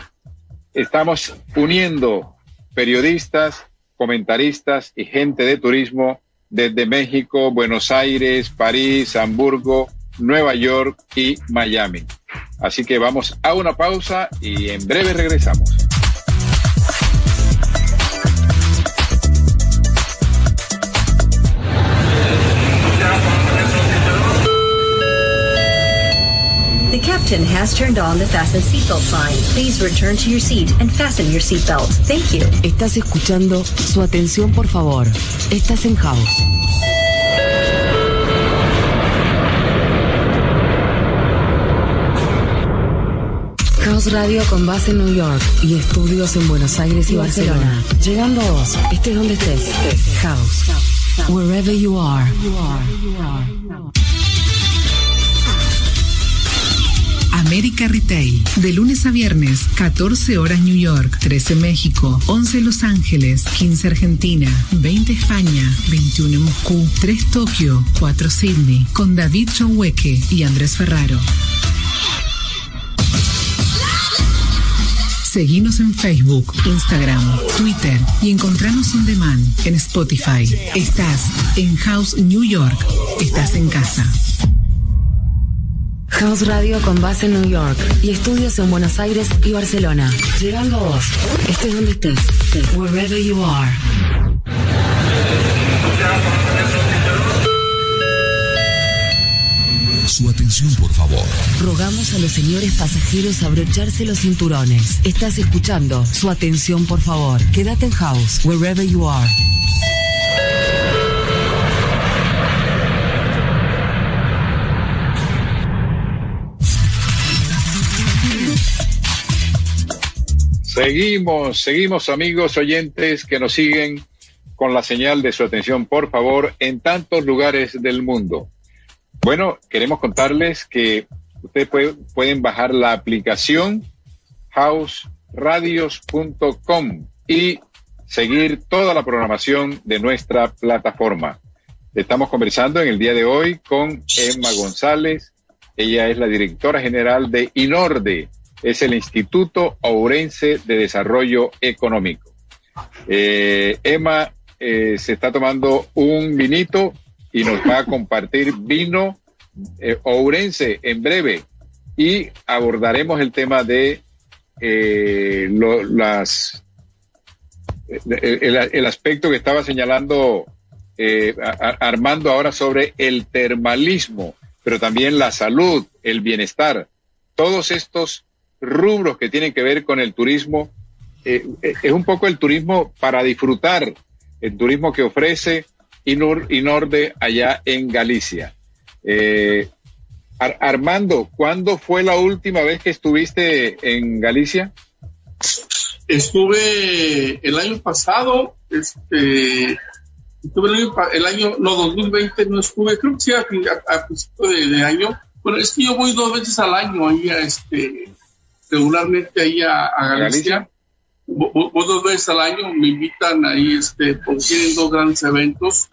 estamos uniendo periodistas, comentaristas y gente de turismo desde México, Buenos Aires, París, Hamburgo, Nueva York y Miami. Así que vamos a una pausa y en breve regresamos. The captain has turned on the fasten seatbelt sign. Please return to your seat and fasten your seatbelt. Thank you. Estás escuchando su atención, por favor. Estás en house. House Radio con base en New York y estudios en Buenos Aires y, Barcelona. Llegando a vos, estés donde estés. House. Wherever you are. América Retail. De lunes a viernes, 14 horas New York, 13 México, 11 Los Ángeles, 15 Argentina, 20 España, 21 Moscú, 3 Tokio, 4 Sydney, con David Choueque y Andrés Ferraro. Seguinos en Facebook, Instagram, Twitter y encontranos on demand en Spotify. Estás en House New York. Estás en casa. House Radio con base en New York y estudios en Buenos Aires y Barcelona. Llegando a vos, estés donde estés, wherever you are. Su atención, por favor. Rogamos a los señores pasajeros abrocharse los cinturones. Estás escuchando. Su atención, por favor. Quédate en house, wherever you are. Seguimos, seguimos amigos oyentes que nos siguen con la señal de su atención, por favor, en tantos lugares del mundo. Bueno, queremos contarles que ustedes pueden bajar la aplicación houseradios.com y seguir toda la programación de nuestra plataforma. Estamos conversando en el día de hoy con Emma González. Ella es la directora general de INORDE, es el Instituto Ourense de Desarrollo Económico. Eh, Emma eh, se está tomando un vinito y nos va a compartir vino eh, ourense en breve. Y abordaremos el tema de eh, las el, aspecto que estaba señalando eh, Armando ahora sobre el termalismo, pero también la salud, el bienestar, todos estos rubros que tienen que ver con el turismo, es un poco el turismo para disfrutar, el turismo que ofrece y, Norde allá en Galicia. Eh, Armando, ¿cuándo fue la última vez que estuviste en Galicia? Estuve el año pasado, este, estuve el año, no, 2020 no estuve, creo que sí, a, principio de, año. Bueno, es que yo voy dos veces al año ahí, a este, regularmente ahí a, Galicia. Voy, dos veces al año, me invitan ahí, este, porque tienen dos grandes eventos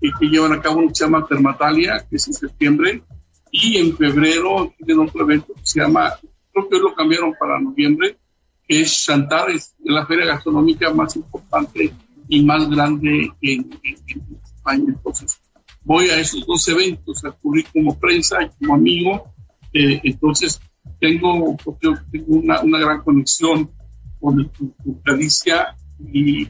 y que llevan a cabo uno que se llama Termatalia, que es en septiembre, y en febrero tienen otro evento que se llama, creo que hoy lo cambiaron para noviembre, que es Chantar, es la feria gastronómica más importante y más grande en, España. Entonces, voy a esos dos eventos, a cubrir como prensa y como amigo. Eh, entonces, tengo, tengo una, una, gran conexión con, Galicia y,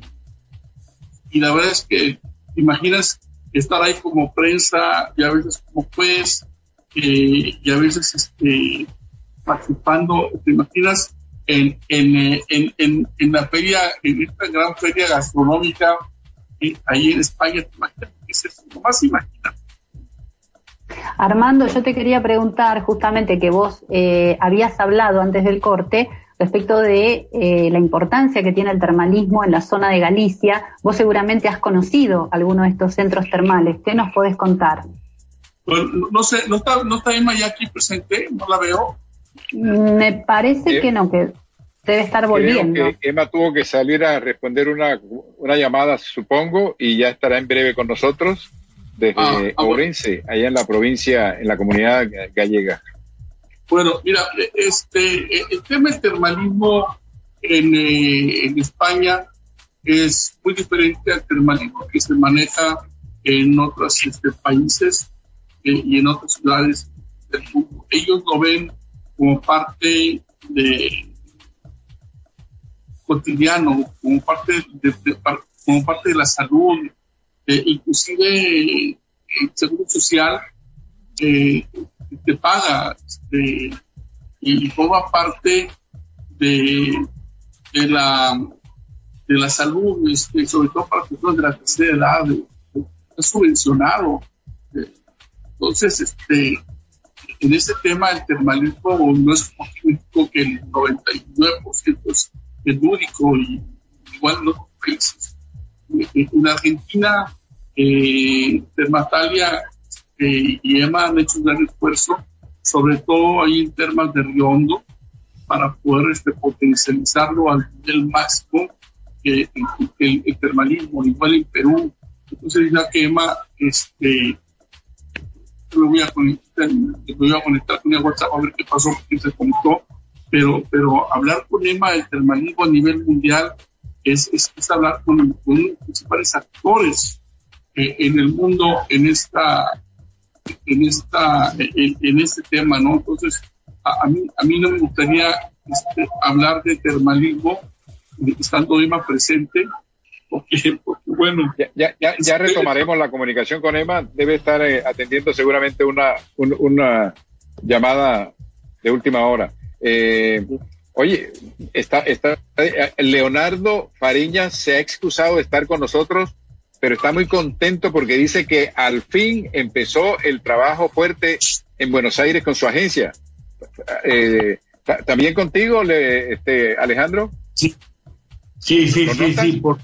y la verdad es que imaginas estar ahí como prensa y a veces como juez eh, y a veces este, participando, ¿te imaginas? En, en, en, en, la feria, en esta gran feria gastronómica eh, ahí en España, ¿te imaginas? Es lo más imagina. Armando, yo te quería preguntar justamente que vos eh, habías hablado antes del corte respecto de eh, la importancia que tiene el termalismo en la zona de Galicia. Vos seguramente has conocido alguno de estos centros termales. ¿Qué nos podés contar? Pues, no sé, ¿no está, no está Emma ya aquí presente? ¿No la veo? Me parece que no, que debe estar volviendo. Emma tuvo que salir a responder una, una llamada, supongo, y ya estará en breve con nosotros desde ah, ah Ourense, allá en la provincia, en la comunidad gallega. Bueno, mira, este, el tema del termalismo en, eh, en España es muy diferente al termalismo que se maneja en otros este, países eh, y en otras ciudades del mundo. Ellos lo ven como parte de cotidiano, como parte de, como parte de la salud, eh, inclusive el seguro social eh, te paga este, y forma parte de, de la de la salud, este, sobre todo para personas de la tercera edad, es subvencionado. Entonces, este, en este tema el termalismo no es único que el 99% es único y igual en otros países. En Argentina, eh, Termatalia eh, y EMA han hecho un gran esfuerzo, sobre todo ahí en termas de Riondo, para poder este, potencializarlo al nivel máximo que el, el, termalismo, igual en Perú. Entonces, ya que EMA este, me voy a conectar, me voy a conectar con el WhatsApp a ver qué pasó, porque se conectó, pero, pero hablar con Emma del termalismo a nivel mundial es, es, hablar con, con, los principales actores eh, en el mundo en esta en esta en, en este tema no entonces a, mí a mí no me gustaría este, hablar de termalismo estando Emma presente porque, bueno. Ya, ya, ya, retomaremos la comunicación con Emma. Debe estar eh, atendiendo seguramente una, una llamada de última hora. Eh, oye, está, está, eh, Leonardo Fariña se ha excusado de estar con nosotros, pero está muy contento porque dice que al fin empezó el trabajo fuerte en Buenos Aires con su agencia. ¿También contigo, le, este, Alejandro? Sí, sí, sí, sí, sí, por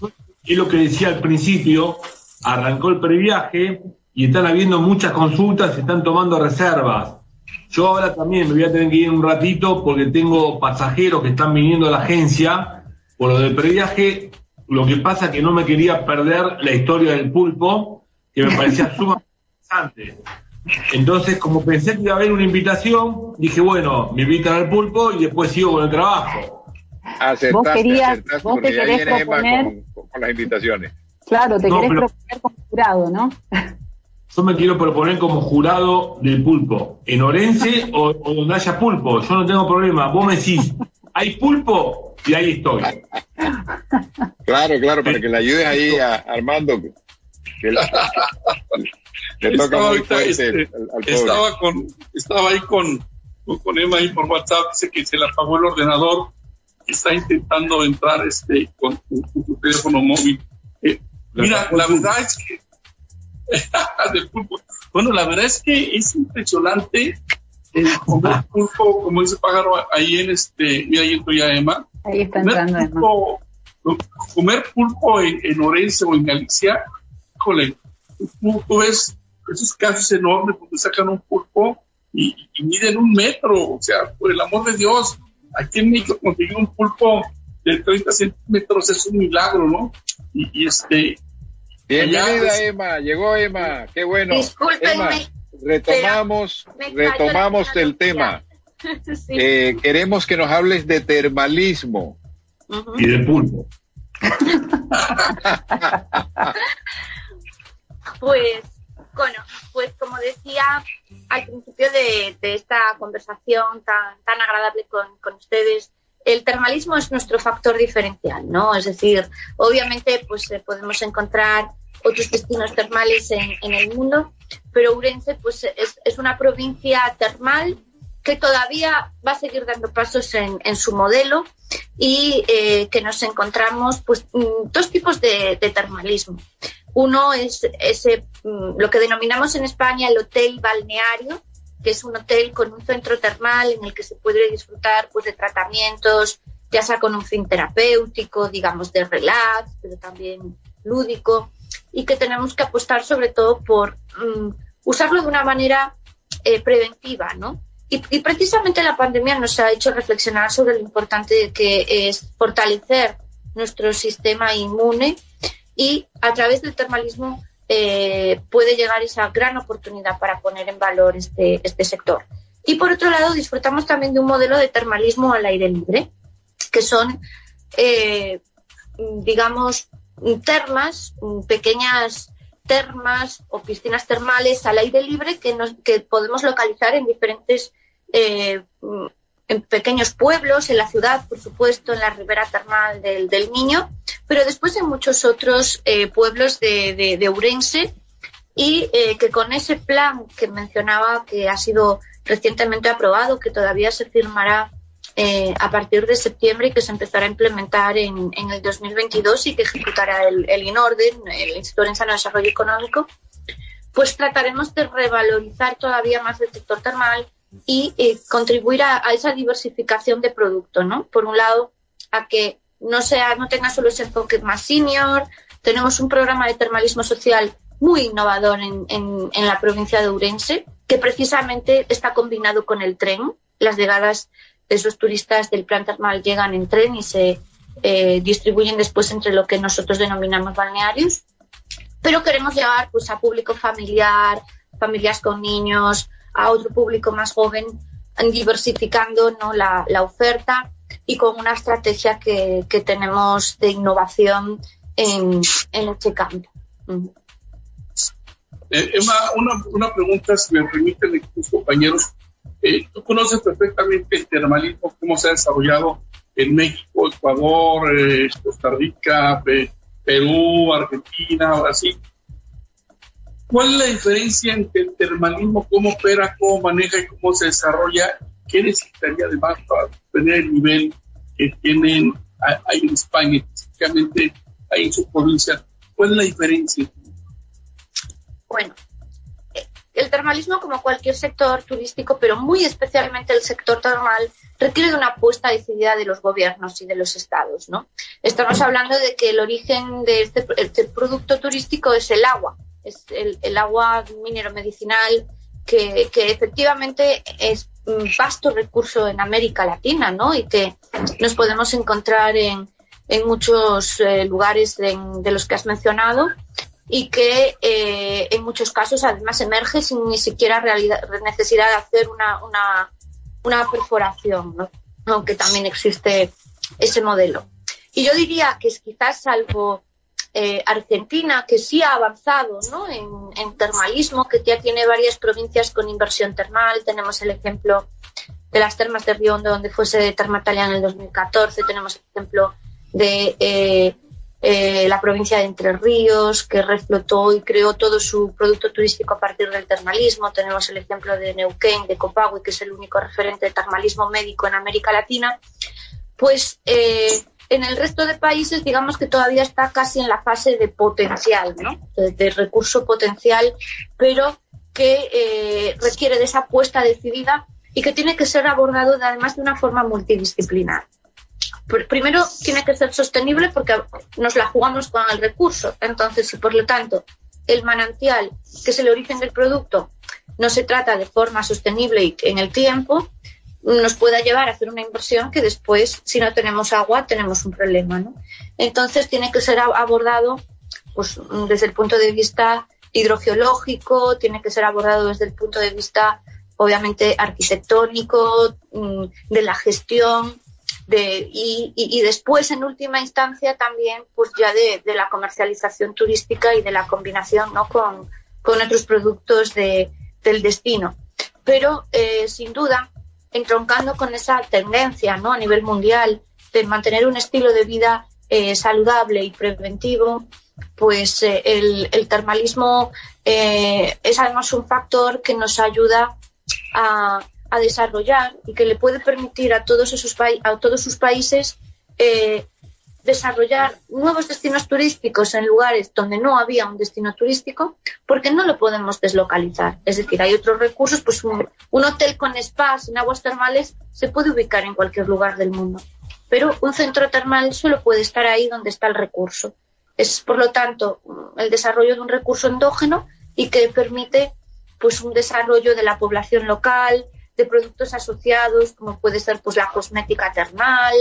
es lo que decía al principio, arrancó el previaje y están habiendo muchas consultas, se están tomando reservas. Yo ahora también me voy a tener que ir un ratito porque tengo pasajeros que están viniendo a la agencia por lo del previaje. Lo que pasa es que no me quería perder la historia del pulpo, que me parecía sumamente interesante. Entonces, como pensé que iba a haber una invitación, dije, bueno, me invitan al pulpo y después sigo con el trabajo. Acertaste, vos querías, vos te querés proponer con las invitaciones. Claro, te querés proponer como jurado, ¿no? Yo me quiero proponer como jurado del pulpo, en Orense o, donde haya pulpo, yo no tengo problema. Vos me decís, ¿hay pulpo? Y ahí estoy. Claro, claro, para que le ayudes ahí a Armando. le toca estaba, este, estaba, con, estaba ahí con, con Emma ahí por WhatsApp, dice que se le apagó el ordenador está intentando entrar este con, su teléfono móvil. Eh, mira, la verdad es que bueno, la verdad es que es impresionante el comer pulpo, como dice Pájaro, ahí en este, mira, ahí entro ya Emma. Ahí está entrando pulpo. Comer pulpo en, en, Orense o en Galicia, híjole, tú, ves esos casos enormes porque sacan un pulpo y, y miden un metro, o sea, por el amor de Dios, Aquí en México conseguir un pulpo de 30 centímetros es un milagro, ¿no? Y, este... Bienvenida Emma, llegó Emma, qué bueno. Emma, retomamos, retomamos el tema. Eh, queremos que nos hables de termalismo. y de pulpo. pues, bueno, pues como decía al principio de, esta conversación tan, tan agradable con, con ustedes, el termalismo es nuestro factor diferencial, ¿no? Es decir, obviamente, pues eh, podemos encontrar otros destinos termales en, en, el mundo, pero Urense, pues es, es, una provincia termal que todavía va a seguir dando pasos en, en su modelo y eh, que nos encontramos, pues, mm, dos tipos de, de termalismo. Uno es ese, mm, lo que denominamos en España el hotel balneario, que es un hotel con un centro termal en el que se puede disfrutar pues, de tratamientos, ya sea con un fin terapéutico, digamos, de relax, pero también lúdico, y que tenemos que apostar sobre todo por mm, usarlo de una manera eh, preventiva, ¿no? Y, precisamente la pandemia nos ha hecho reflexionar sobre lo importante que es fortalecer nuestro sistema inmune y a través del termalismo eh, puede llegar esa gran oportunidad para poner en valor este, este sector. Y por otro lado, disfrutamos también de un modelo de termalismo al aire libre, que son, eh, digamos, termas, pequeñas termas o piscinas termales al aire libre que, nos, que podemos localizar en diferentes eh, en pequeños pueblos, en la ciudad, por supuesto, en la ribera termal del, del Niño, pero después en muchos otros eh, pueblos de, de, de, Urense y eh, que con ese plan que mencionaba que ha sido recientemente aprobado, que todavía se firmará eh, a partir de septiembre y que se empezará a implementar en, en el 2022 y que ejecutará el, el INORDEN, el Instituto de Desarrollo Económico, pues trataremos de revalorizar todavía más el sector termal y eh, contribuir a, esa diversificación de producto, ¿no? Por un lado, a que no sea, no tenga solo ese enfoque más senior. Tenemos un programa de termalismo social muy innovador en, en, en la provincia de Urense, que precisamente está combinado con el tren. Las llegadas de esos turistas del plan termal llegan en tren y se eh, distribuyen después entre lo que nosotros denominamos balnearios. Pero queremos llegar pues, a público familiar, familias con niños, a otro público más joven, diversificando ¿no? la, la oferta y con una estrategia que, que tenemos de innovación en, en este campo. Eh, Emma, una, una, pregunta, si me permiten tus compañeros. Eh, tú conoces perfectamente el termalismo, cómo se ha desarrollado en México, Ecuador, eh, Costa Rica, Perú, Argentina, Brasil. ¿Cuál es la diferencia entre el termalismo, cómo opera, cómo maneja y cómo se desarrolla? ¿Qué necesitaría además para tener el nivel que tienen ahí en España, específicamente ahí en su provincia? ¿Cuál es la diferencia? Bueno, el termalismo, como cualquier sector turístico, pero muy especialmente el sector termal, requiere de una apuesta decidida de los gobiernos y de los estados, ¿no? Estamos hablando de que el origen de este, este producto turístico es el agua es el, agua minero medicinal, que, efectivamente es un vasto recurso en América Latina, ¿no? Y que nos podemos encontrar en, en muchos eh, lugares de, los que has mencionado y que eh, en muchos casos además emerge sin ni siquiera necesidad de hacer una, una, perforación, aunque también existe ese modelo. Y yo diría que es quizás salvo eh, Argentina, que sí ha avanzado ¿no? en, en, termalismo, que ya tiene varias provincias con inversión termal. Tenemos el ejemplo de las termas de Río Hondo, donde fuese Termatalia en el 2014. Tenemos el ejemplo de eh, eh, la provincia de Entre Ríos, que reflotó y creó todo su producto turístico a partir del termalismo. Tenemos el ejemplo de Neuquén, de Copagüe, que es el único referente de termalismo médico en América Latina. Pues eh, en el resto de países, digamos que todavía está casi en la fase de potencial, ¿no? de, recurso potencial, pero que eh, requiere de esa apuesta decidida y que tiene que ser abordado de, además de una forma multidisciplinar. Primero, tiene que ser sostenible porque nos la jugamos con el recurso. Entonces, y por lo tanto, el manantial, que es el origen del producto, no se trata de forma sostenible en el tiempo, nos pueda llevar a hacer una inversión que después, si no tenemos agua, tenemos un problema. ¿no? Entonces tiene que ser abordado pues, desde el punto de vista hidrogeológico, tiene que ser abordado desde el punto de vista, obviamente, arquitectónico, de la gestión, y, después, en última instancia, también pues ya de, la comercialización turística y de la combinación ¿no? con, otros productos de, del destino. Pero, eh, sin duda, entroncando con esa tendencia ¿no? a nivel mundial de mantener un estilo de vida eh, saludable y preventivo, pues eh, el, termalismo es además un factor que nos ayuda a, a desarrollar y que le puede permitir a todos, esos a todos sus países eh, desarrollar nuevos destinos turísticos en lugares donde no había un destino turístico, porque no lo podemos deslocalizar. Es decir, hay otros recursos, pues un, hotel con spas en aguas termales se puede ubicar en cualquier lugar del mundo, pero un centro termal solo puede estar ahí donde está el recurso. Es, por lo tanto, el desarrollo de un recurso endógeno y que permite pues un desarrollo de la población local, de productos asociados, como puede ser pues, la cosmética termal,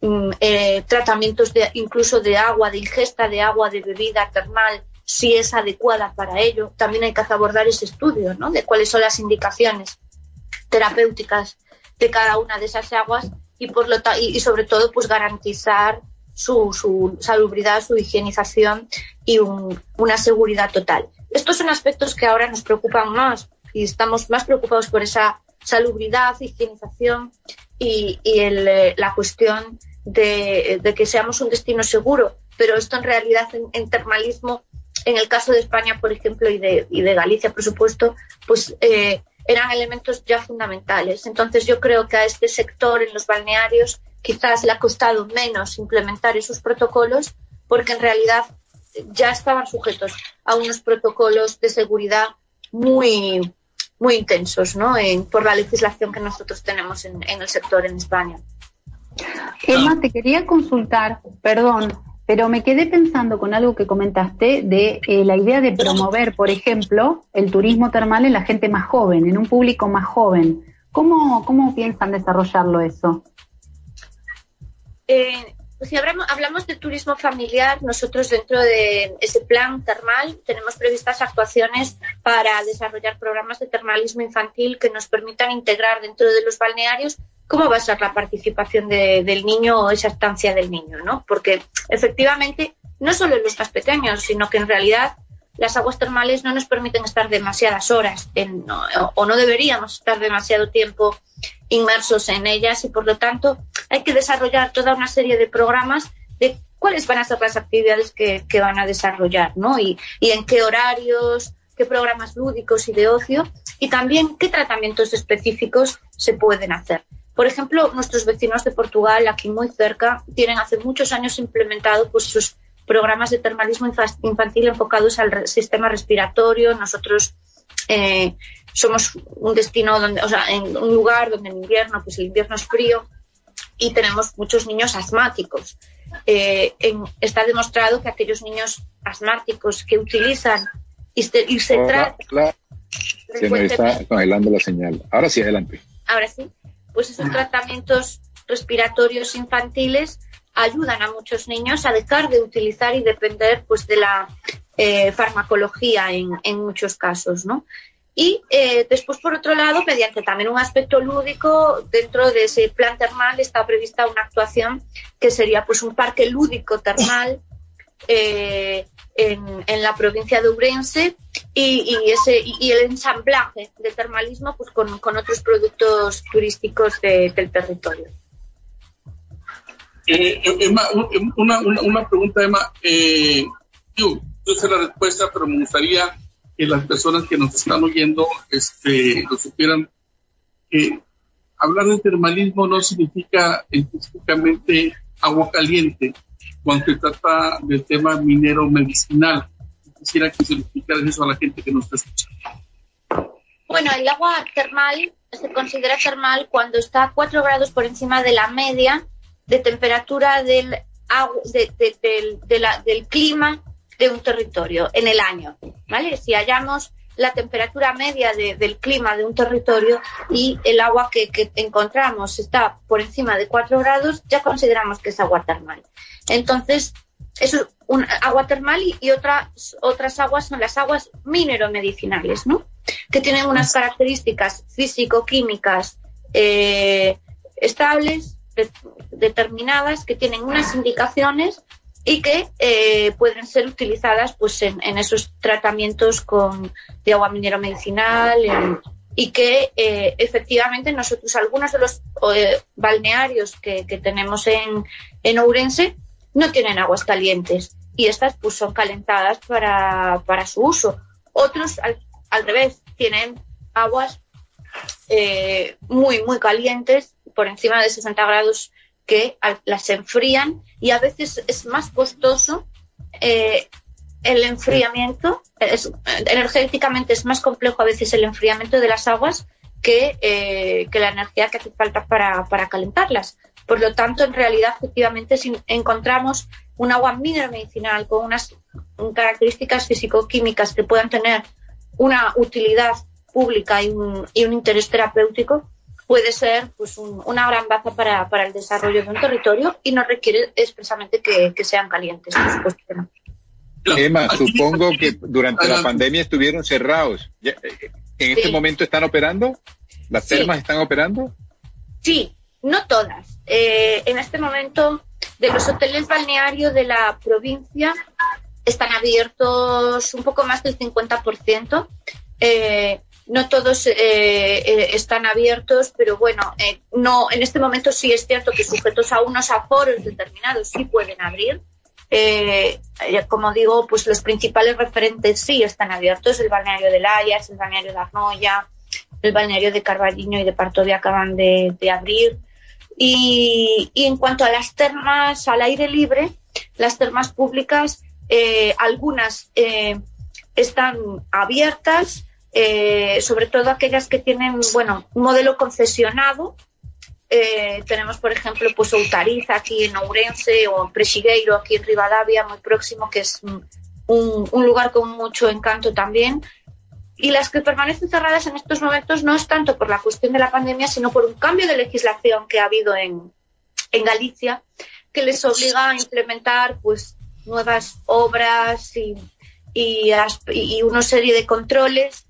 eh, tratamientos de, incluso de agua, de ingesta de agua, de bebida termal, si es adecuada para ello. También hay que abordar ese estudio ¿no? de cuáles son las indicaciones terapéuticas de cada una de esas aguas y, por lo y, sobre todo pues garantizar su, su salubridad, su higienización y una seguridad total. Estos son aspectos que ahora nos preocupan más y estamos más preocupados por esa salubridad, higienización y, eh, la cuestión de, que seamos un destino seguro. Pero esto en realidad en, termalismo, en el caso de España, por ejemplo, y de, Galicia, por supuesto, pues eh, eran elementos ya fundamentales. Entonces yo creo que a este sector en los balnearios quizás le ha costado menos implementar esos protocolos porque en realidad ya estaban sujetos a unos protocolos de seguridad muy, muy intensos ¿no? por la legislación que nosotros tenemos en, el sector en España. Emma, te quería consultar, perdón, pero me quedé pensando con algo que comentaste de eh, la idea de promover, por ejemplo, el turismo termal en la gente más joven, en un público más joven. ¿Cómo, cómo piensan desarrollarlo eso? Eh, si hablamos, de turismo familiar, nosotros dentro de ese plan termal tenemos previstas actuaciones para desarrollar programas de termalismo infantil que nos permitan integrar dentro de los balnearios cómo va a ser la participación del niño o esa estancia del niño, ¿no? Porque efectivamente no solo en los más pequeños, sino que en realidad las aguas termales no nos permiten estar demasiadas horas o no deberíamos estar demasiado tiempo inmersos en ellas y por lo tanto hay que desarrollar toda una serie de programas de cuáles van a ser las actividades que, van a desarrollar, ¿no? Y, en qué horarios, qué programas lúdicos y de ocio y también qué tratamientos específicos se pueden hacer. Por ejemplo, nuestros vecinos de Portugal, aquí muy cerca, tienen hace muchos años implementado pues, sus programas de termalismo infantil enfocados al sistema respiratorio. Nosotros eh, somos un destino donde, o sea, en un lugar donde en invierno, pues el invierno es frío y tenemos muchos niños asmáticos. Eh, está demostrado que aquellos niños asmáticos que utilizan y se, y se tratan. Se me está congelando la señal. Ahora sí, adelante. Ahora sí. Pues esos tratamientos respiratorios infantiles ayudan a muchos niños a dejar de utilizar y depender pues de la eh, farmacología en, muchos casos, ¿no? Y eh, después, por otro lado, mediante también un aspecto lúdico, dentro de ese plan termal está prevista una actuación que sería pues un parque lúdico termal eh, en, la provincia de Ourense y, ese, y el ensamblaje de termalismo pues con, otros productos turísticos de, del territorio. Eh, Emma, una, una, una, pregunta, Emma. yo, yo sé la respuesta, pero me gustaría que las personas que nos están oyendo este, lo supieran. que hablar de termalismo no significa específicamente agua caliente cuando se trata del tema minero medicinal. Quisiera que se explicara eso a la gente que nos está escuchando. Bueno, el agua termal se considera termal cuando está a 4 grados por encima de la media de temperatura del, del clima de un territorio en el año, ¿vale? Si hallamos la temperatura media del clima de un territorio y el agua que, encontramos está por encima de 4 grados, ya consideramos que es agua termal. Entonces, es un agua termal y, otras, otras aguas son las aguas mineromedicinales, ¿no? Que tienen unas características físico-químicas eh, estables, determinadas que tienen unas indicaciones y que eh, pueden ser utilizadas pues en, esos tratamientos con, de agua minero medicinal y que eh, efectivamente nosotros algunos de los eh, balnearios que, tenemos en, en Ourense no tienen aguas calientes y estas pues son calentadas para, para su uso. Otros al, al revés tienen aguas muy muy calientes por encima de 60 grados que las enfrían y a veces es más costoso eh, el enfriamiento, energéticamente es más complejo a veces el enfriamiento de las aguas que, eh, que la energía que hace falta para, para, calentarlas. Por lo tanto, en realidad, efectivamente, si encontramos un agua minero medicinal con unas características físico-químicas que puedan tener una utilidad pública y un, y un interés terapéutico, puede ser pues, una gran baza para, para, el desarrollo de un territorio y no requiere expresamente que, sean calientes. Emma, supongo que durante la pandemia estuvieron cerrados. Eh, ¿En este momento están operando? ¿Las termas están operando? Sí, no todas. Eh, en este momento, de los hoteles balnearios de la provincia, están abiertos un poco más del 50%. Eh, no todos eh, eh, están abiertos, pero bueno, eh, no, en este momento sí es cierto que sujetos a unos aforos determinados sí pueden abrir. como digo, pues los principales referentes sí están abiertos, el balneario de Layas, el balneario de Arnoya, el balneario de Carballiño y de Partovia acaban de, abrir. Y, y, en cuanto a las termas al aire libre, las termas públicas, algunas están abiertas, eh, sobre todo aquellas que tienen, bueno, un modelo concesionado. Eh, tenemos, por ejemplo, pues Outariz aquí en Ourense o Presigueiro aquí en Rivadavia, muy próximo, que es un, lugar con mucho encanto también. Y las que permanecen cerradas en estos momentos no es tanto por la cuestión de la pandemia, sino por un cambio de legislación que ha habido en, en Galicia, que les obliga a implementar pues nuevas obras y, y, y una serie de controles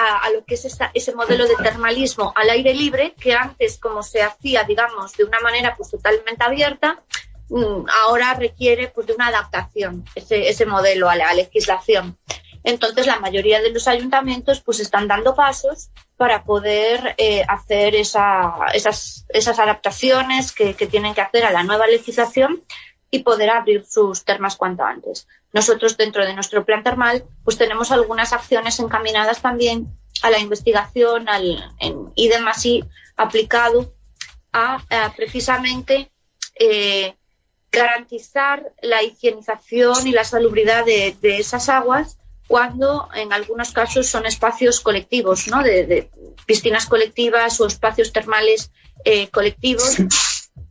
a, lo que es ese modelo de termalismo al aire libre, que antes, como se hacía, digamos, de una manera pues totalmente abierta, mm, ahora requiere pues de una adaptación, ese, ese modelo a la legislación. Entonces, la mayoría de los ayuntamientos pues están dando pasos para poder eh, hacer esa, esas, esas adaptaciones que tienen que hacer a la nueva legislación y poder abrir sus termas cuanto antes. Nosotros dentro de nuestro plan termal pues tenemos algunas acciones encaminadas también a la investigación al, en así aplicado a, precisamente eh, garantizar la higienización y la salubridad de, esas aguas cuando en algunos casos son espacios colectivos, ¿no? de, piscinas colectivas o espacios termales eh, colectivos,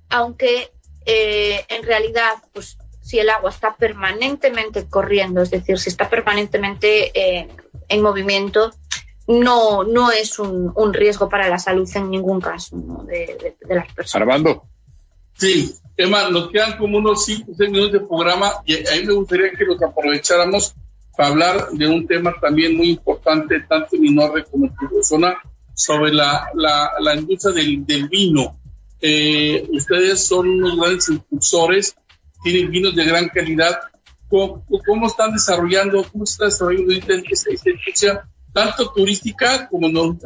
aunque eh, en realidad, pues si el agua está permanentemente corriendo, es decir, si está permanentemente eh, en movimiento, no, no es un, riesgo para la salud en ningún caso de, las personas. Armando. Sí, Emma, nos quedan como unos 5 o 6 minutos de programa y a mí me gustaría que los aprovecháramos para hablar de un tema también muy importante, tanto en Minorre como en tu zona, sobre la, la, industria del, del vino. Eh, ustedes son unos grandes impulsores, tienen vinos de gran calidad. ¿Cómo, cómo están desarrollando, cómo está desarrollando esta, industria, tanto turística como no?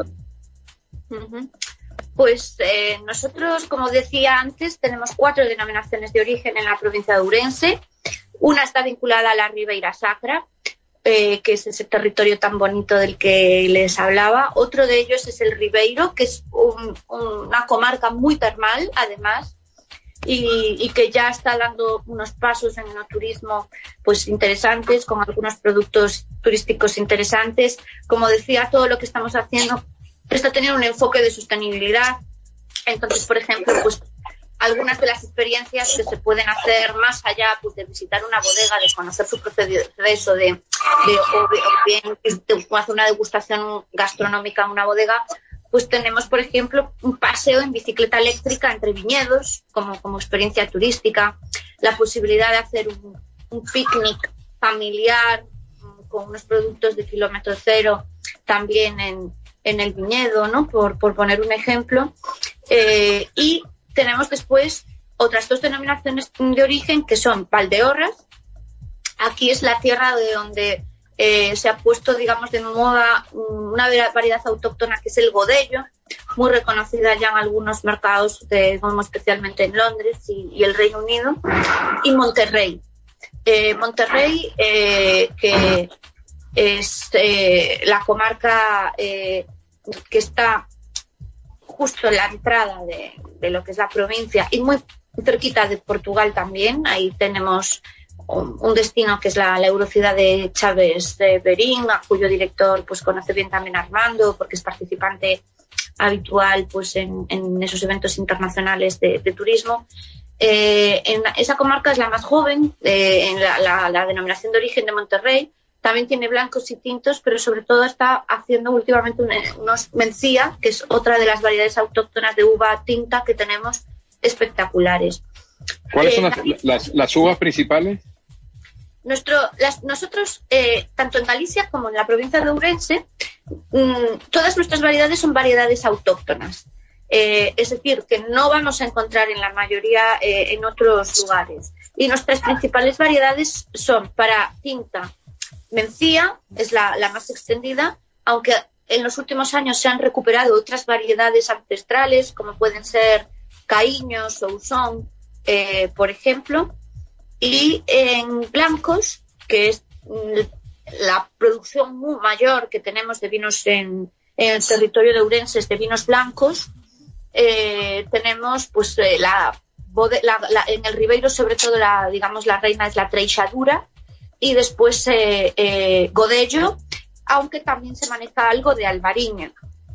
Pues eh, nosotros, como decía antes, tenemos cuatro denominaciones de origen en la provincia de Urense. Una está vinculada a la Ribeira Sacra, eh, que es ese territorio tan bonito del que les hablaba. Otro de ellos es el Ribeiro, que es una comarca muy termal, además, y, que ya está dando unos pasos en el turismo pues interesantes, con algunos productos turísticos interesantes. Como decía, todo lo que estamos haciendo está teniendo un enfoque de sostenibilidad. Entonces, por ejemplo, pues algunas de las experiencias que se pueden hacer más allá pues, de visitar una bodega, de conocer su proceso, de, o, bien hacer una degustación gastronómica en una bodega, pues tenemos, por ejemplo, un paseo en bicicleta eléctrica entre viñedos como, como experiencia turística, la posibilidad de hacer un, picnic familiar con unos productos de kilómetro cero también en, en el viñedo, ¿no? Por, por poner un ejemplo. Eh, y tenemos después otras dos denominaciones de origen que son Valdeorras. Aquí es la tierra de donde eh, se ha puesto, digamos, de moda una variedad autóctona que es el godello, muy reconocida ya en algunos mercados, como especialmente en Londres y, el Reino Unido, y Monterrey. Eh, Monterrey, eh, que es la comarca que está justo en la entrada de, lo que es la provincia y muy cerquita de Portugal también. Ahí tenemos un, destino que es la, la Eurociudad de Chávez de Berín, a cuyo director pues conoce bien también Armando, porque es participante habitual pues en, esos eventos internacionales de, turismo. Eh, en esa comarca es la más joven, eh, en la, denominación de origen de Monterrey. También tiene blancos y tintos, pero sobre todo está haciendo últimamente unos mencía, que es otra de las variedades autóctonas de uva tinta que tenemos espectaculares. ¿Cuáles son eh, las, uvas principales? Nuestro, nosotros, eh, tanto en Galicia como en la provincia de Ourense, mm, todas nuestras variedades son variedades autóctonas. Eh, es decir, que no vamos a encontrar en la mayoría en otros lugares. Y nuestras principales variedades son para tinta, mencía, es la, la más extendida, aunque en los últimos años se han recuperado otras variedades ancestrales, como pueden ser caíños o usón, eh, por ejemplo, y en blancos, que es la producción muy mayor que tenemos de vinos en, el territorio de Urenses de vinos blancos, eh, tenemos pues eh, la, en el Ribeiro sobre todo la digamos la reina es la treixadura y después Godello, aunque también se maneja algo de albariño.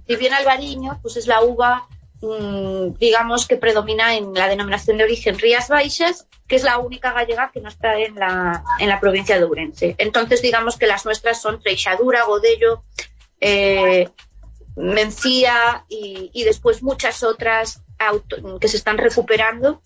Si bien albariño pues es la uva Mm, digamos que predomina en la denominación de origen Rías Baixas, que es la única gallega que no está en la, en la provincia de Ourense. Entonces, digamos que las nuestras son Treixadura, Godello, eh, Mencía y, después muchas otras que se están recuperando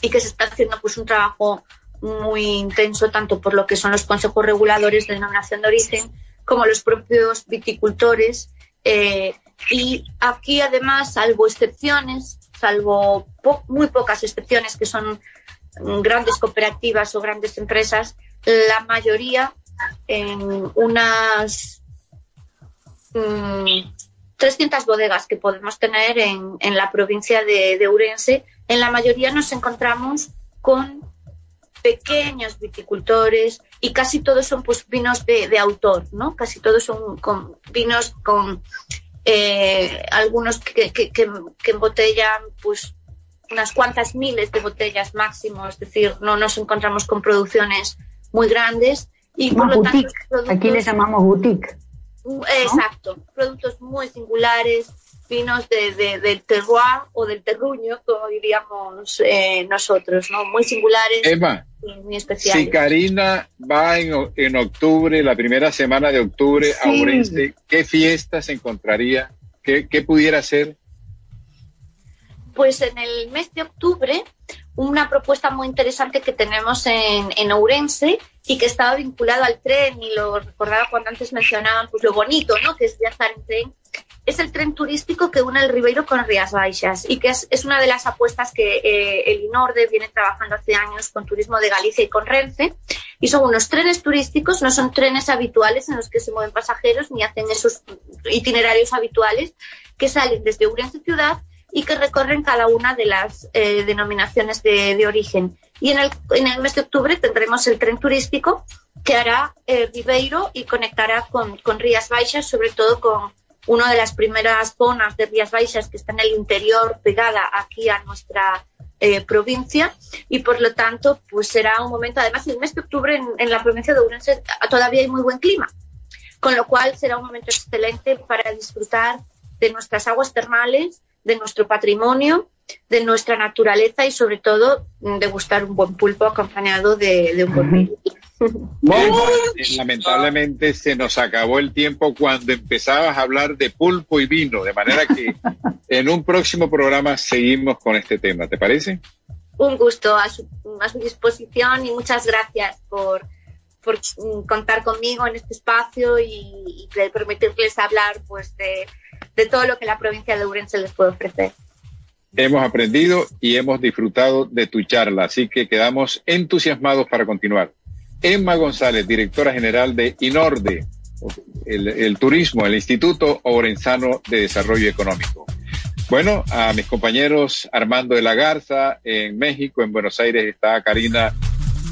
y que se está haciendo pues un trabajo muy intenso tanto por lo que son los consejos reguladores de denominación de origen como los propios viticultores eh, y aquí, además, salvo excepciones, salvo muy pocas excepciones que son grandes cooperativas o grandes empresas, la mayoría en unas 300 mm, bodegas que podemos tener en, en la provincia de, de, Urense, en la mayoría nos encontramos con pequeños viticultores y casi todos son pues vinos de, de autor, ¿no? Casi todos son con vinos con eh, algunos que, que, que, embotellan pues unas cuantas miles de botellas máximo, es decir, no nos encontramos con producciones muy grandes y por lo tanto aquí le llamamos boutique. Exacto, productos muy singulares, vinos de, del terroir o del terruño, como diríamos eh, nosotros, ¿no? Muy singulares. Emma, muy especiales. si Karina va en, octubre, la primera semana de octubre a Orense, ¿qué fiestas encontraría? ¿Qué, ¿Qué pudiera hacer? Pues en el mes de octubre, una propuesta muy interesante que tenemos en, en Ourense y que estaba vinculado al tren y lo recordaba cuando antes mencionaban pues lo bonito, ¿no? Que es viajar en tren es el tren turístico que une el Ribeiro con Rías Baixas y que es, una de las apuestas que eh, el INORDE viene trabajando hace años con Turismo de Galicia y con Renfe. Y son unos trenes turísticos, no son trenes habituales en los que se mueven pasajeros ni hacen esos itinerarios habituales que salen desde Ourense ciudad y que recorren cada una de las eh, denominaciones de, origen. Y en el, mes de octubre tendremos el tren turístico que hará el Ribeiro y conectará con, con Rías Baixas, sobre todo con una de las primeras zonas de Rías Baixas que está en el interior, pegada aquí a nuestra eh, provincia. Y por lo tanto pues será un momento, además el mes de octubre en, la provincia de Ourense todavía hay muy buen clima, con lo cual será un momento excelente para disfrutar de nuestras aguas termales, de nuestro patrimonio, de nuestra naturaleza y sobre todo de gustar un buen pulpo acompañado de, un buen vino. Eh, lamentablemente se nos acabó el tiempo cuando empezabas a hablar de pulpo y vino, de manera que en un próximo programa seguimos con este tema, ¿te parece? Un gusto a su, disposición y muchas gracias por, por contar conmigo en este espacio y, permitirles hablar pues de, de todo lo que la provincia de Urense les puede ofrecer. hemos aprendido y hemos disfrutado de tu charla, así que quedamos entusiasmados para continuar. Emma González, directora general de INORDE, el, turismo, el Instituto Orenzano de Desarrollo Económico. Bueno, a mis compañeros Armando de la Garza en México, en Buenos Aires está Karina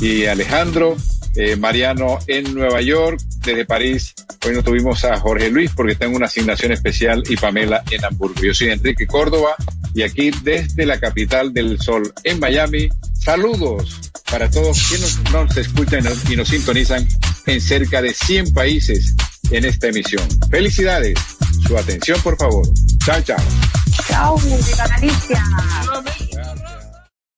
y Alejandro. Eh, Mariano en Nueva York, desde París. Hoy no tuvimos a Jorge Luis porque tengo una asignación especial y Pamela en Hamburgo. Yo soy Enrique Córdoba y aquí desde la capital del sol en Miami. Saludos para todos quienes nos escuchan y nos sintonizan en cerca de 100 países en esta emisión. Felicidades. Su atención, por favor. Chao, chao. Chao, Alicia.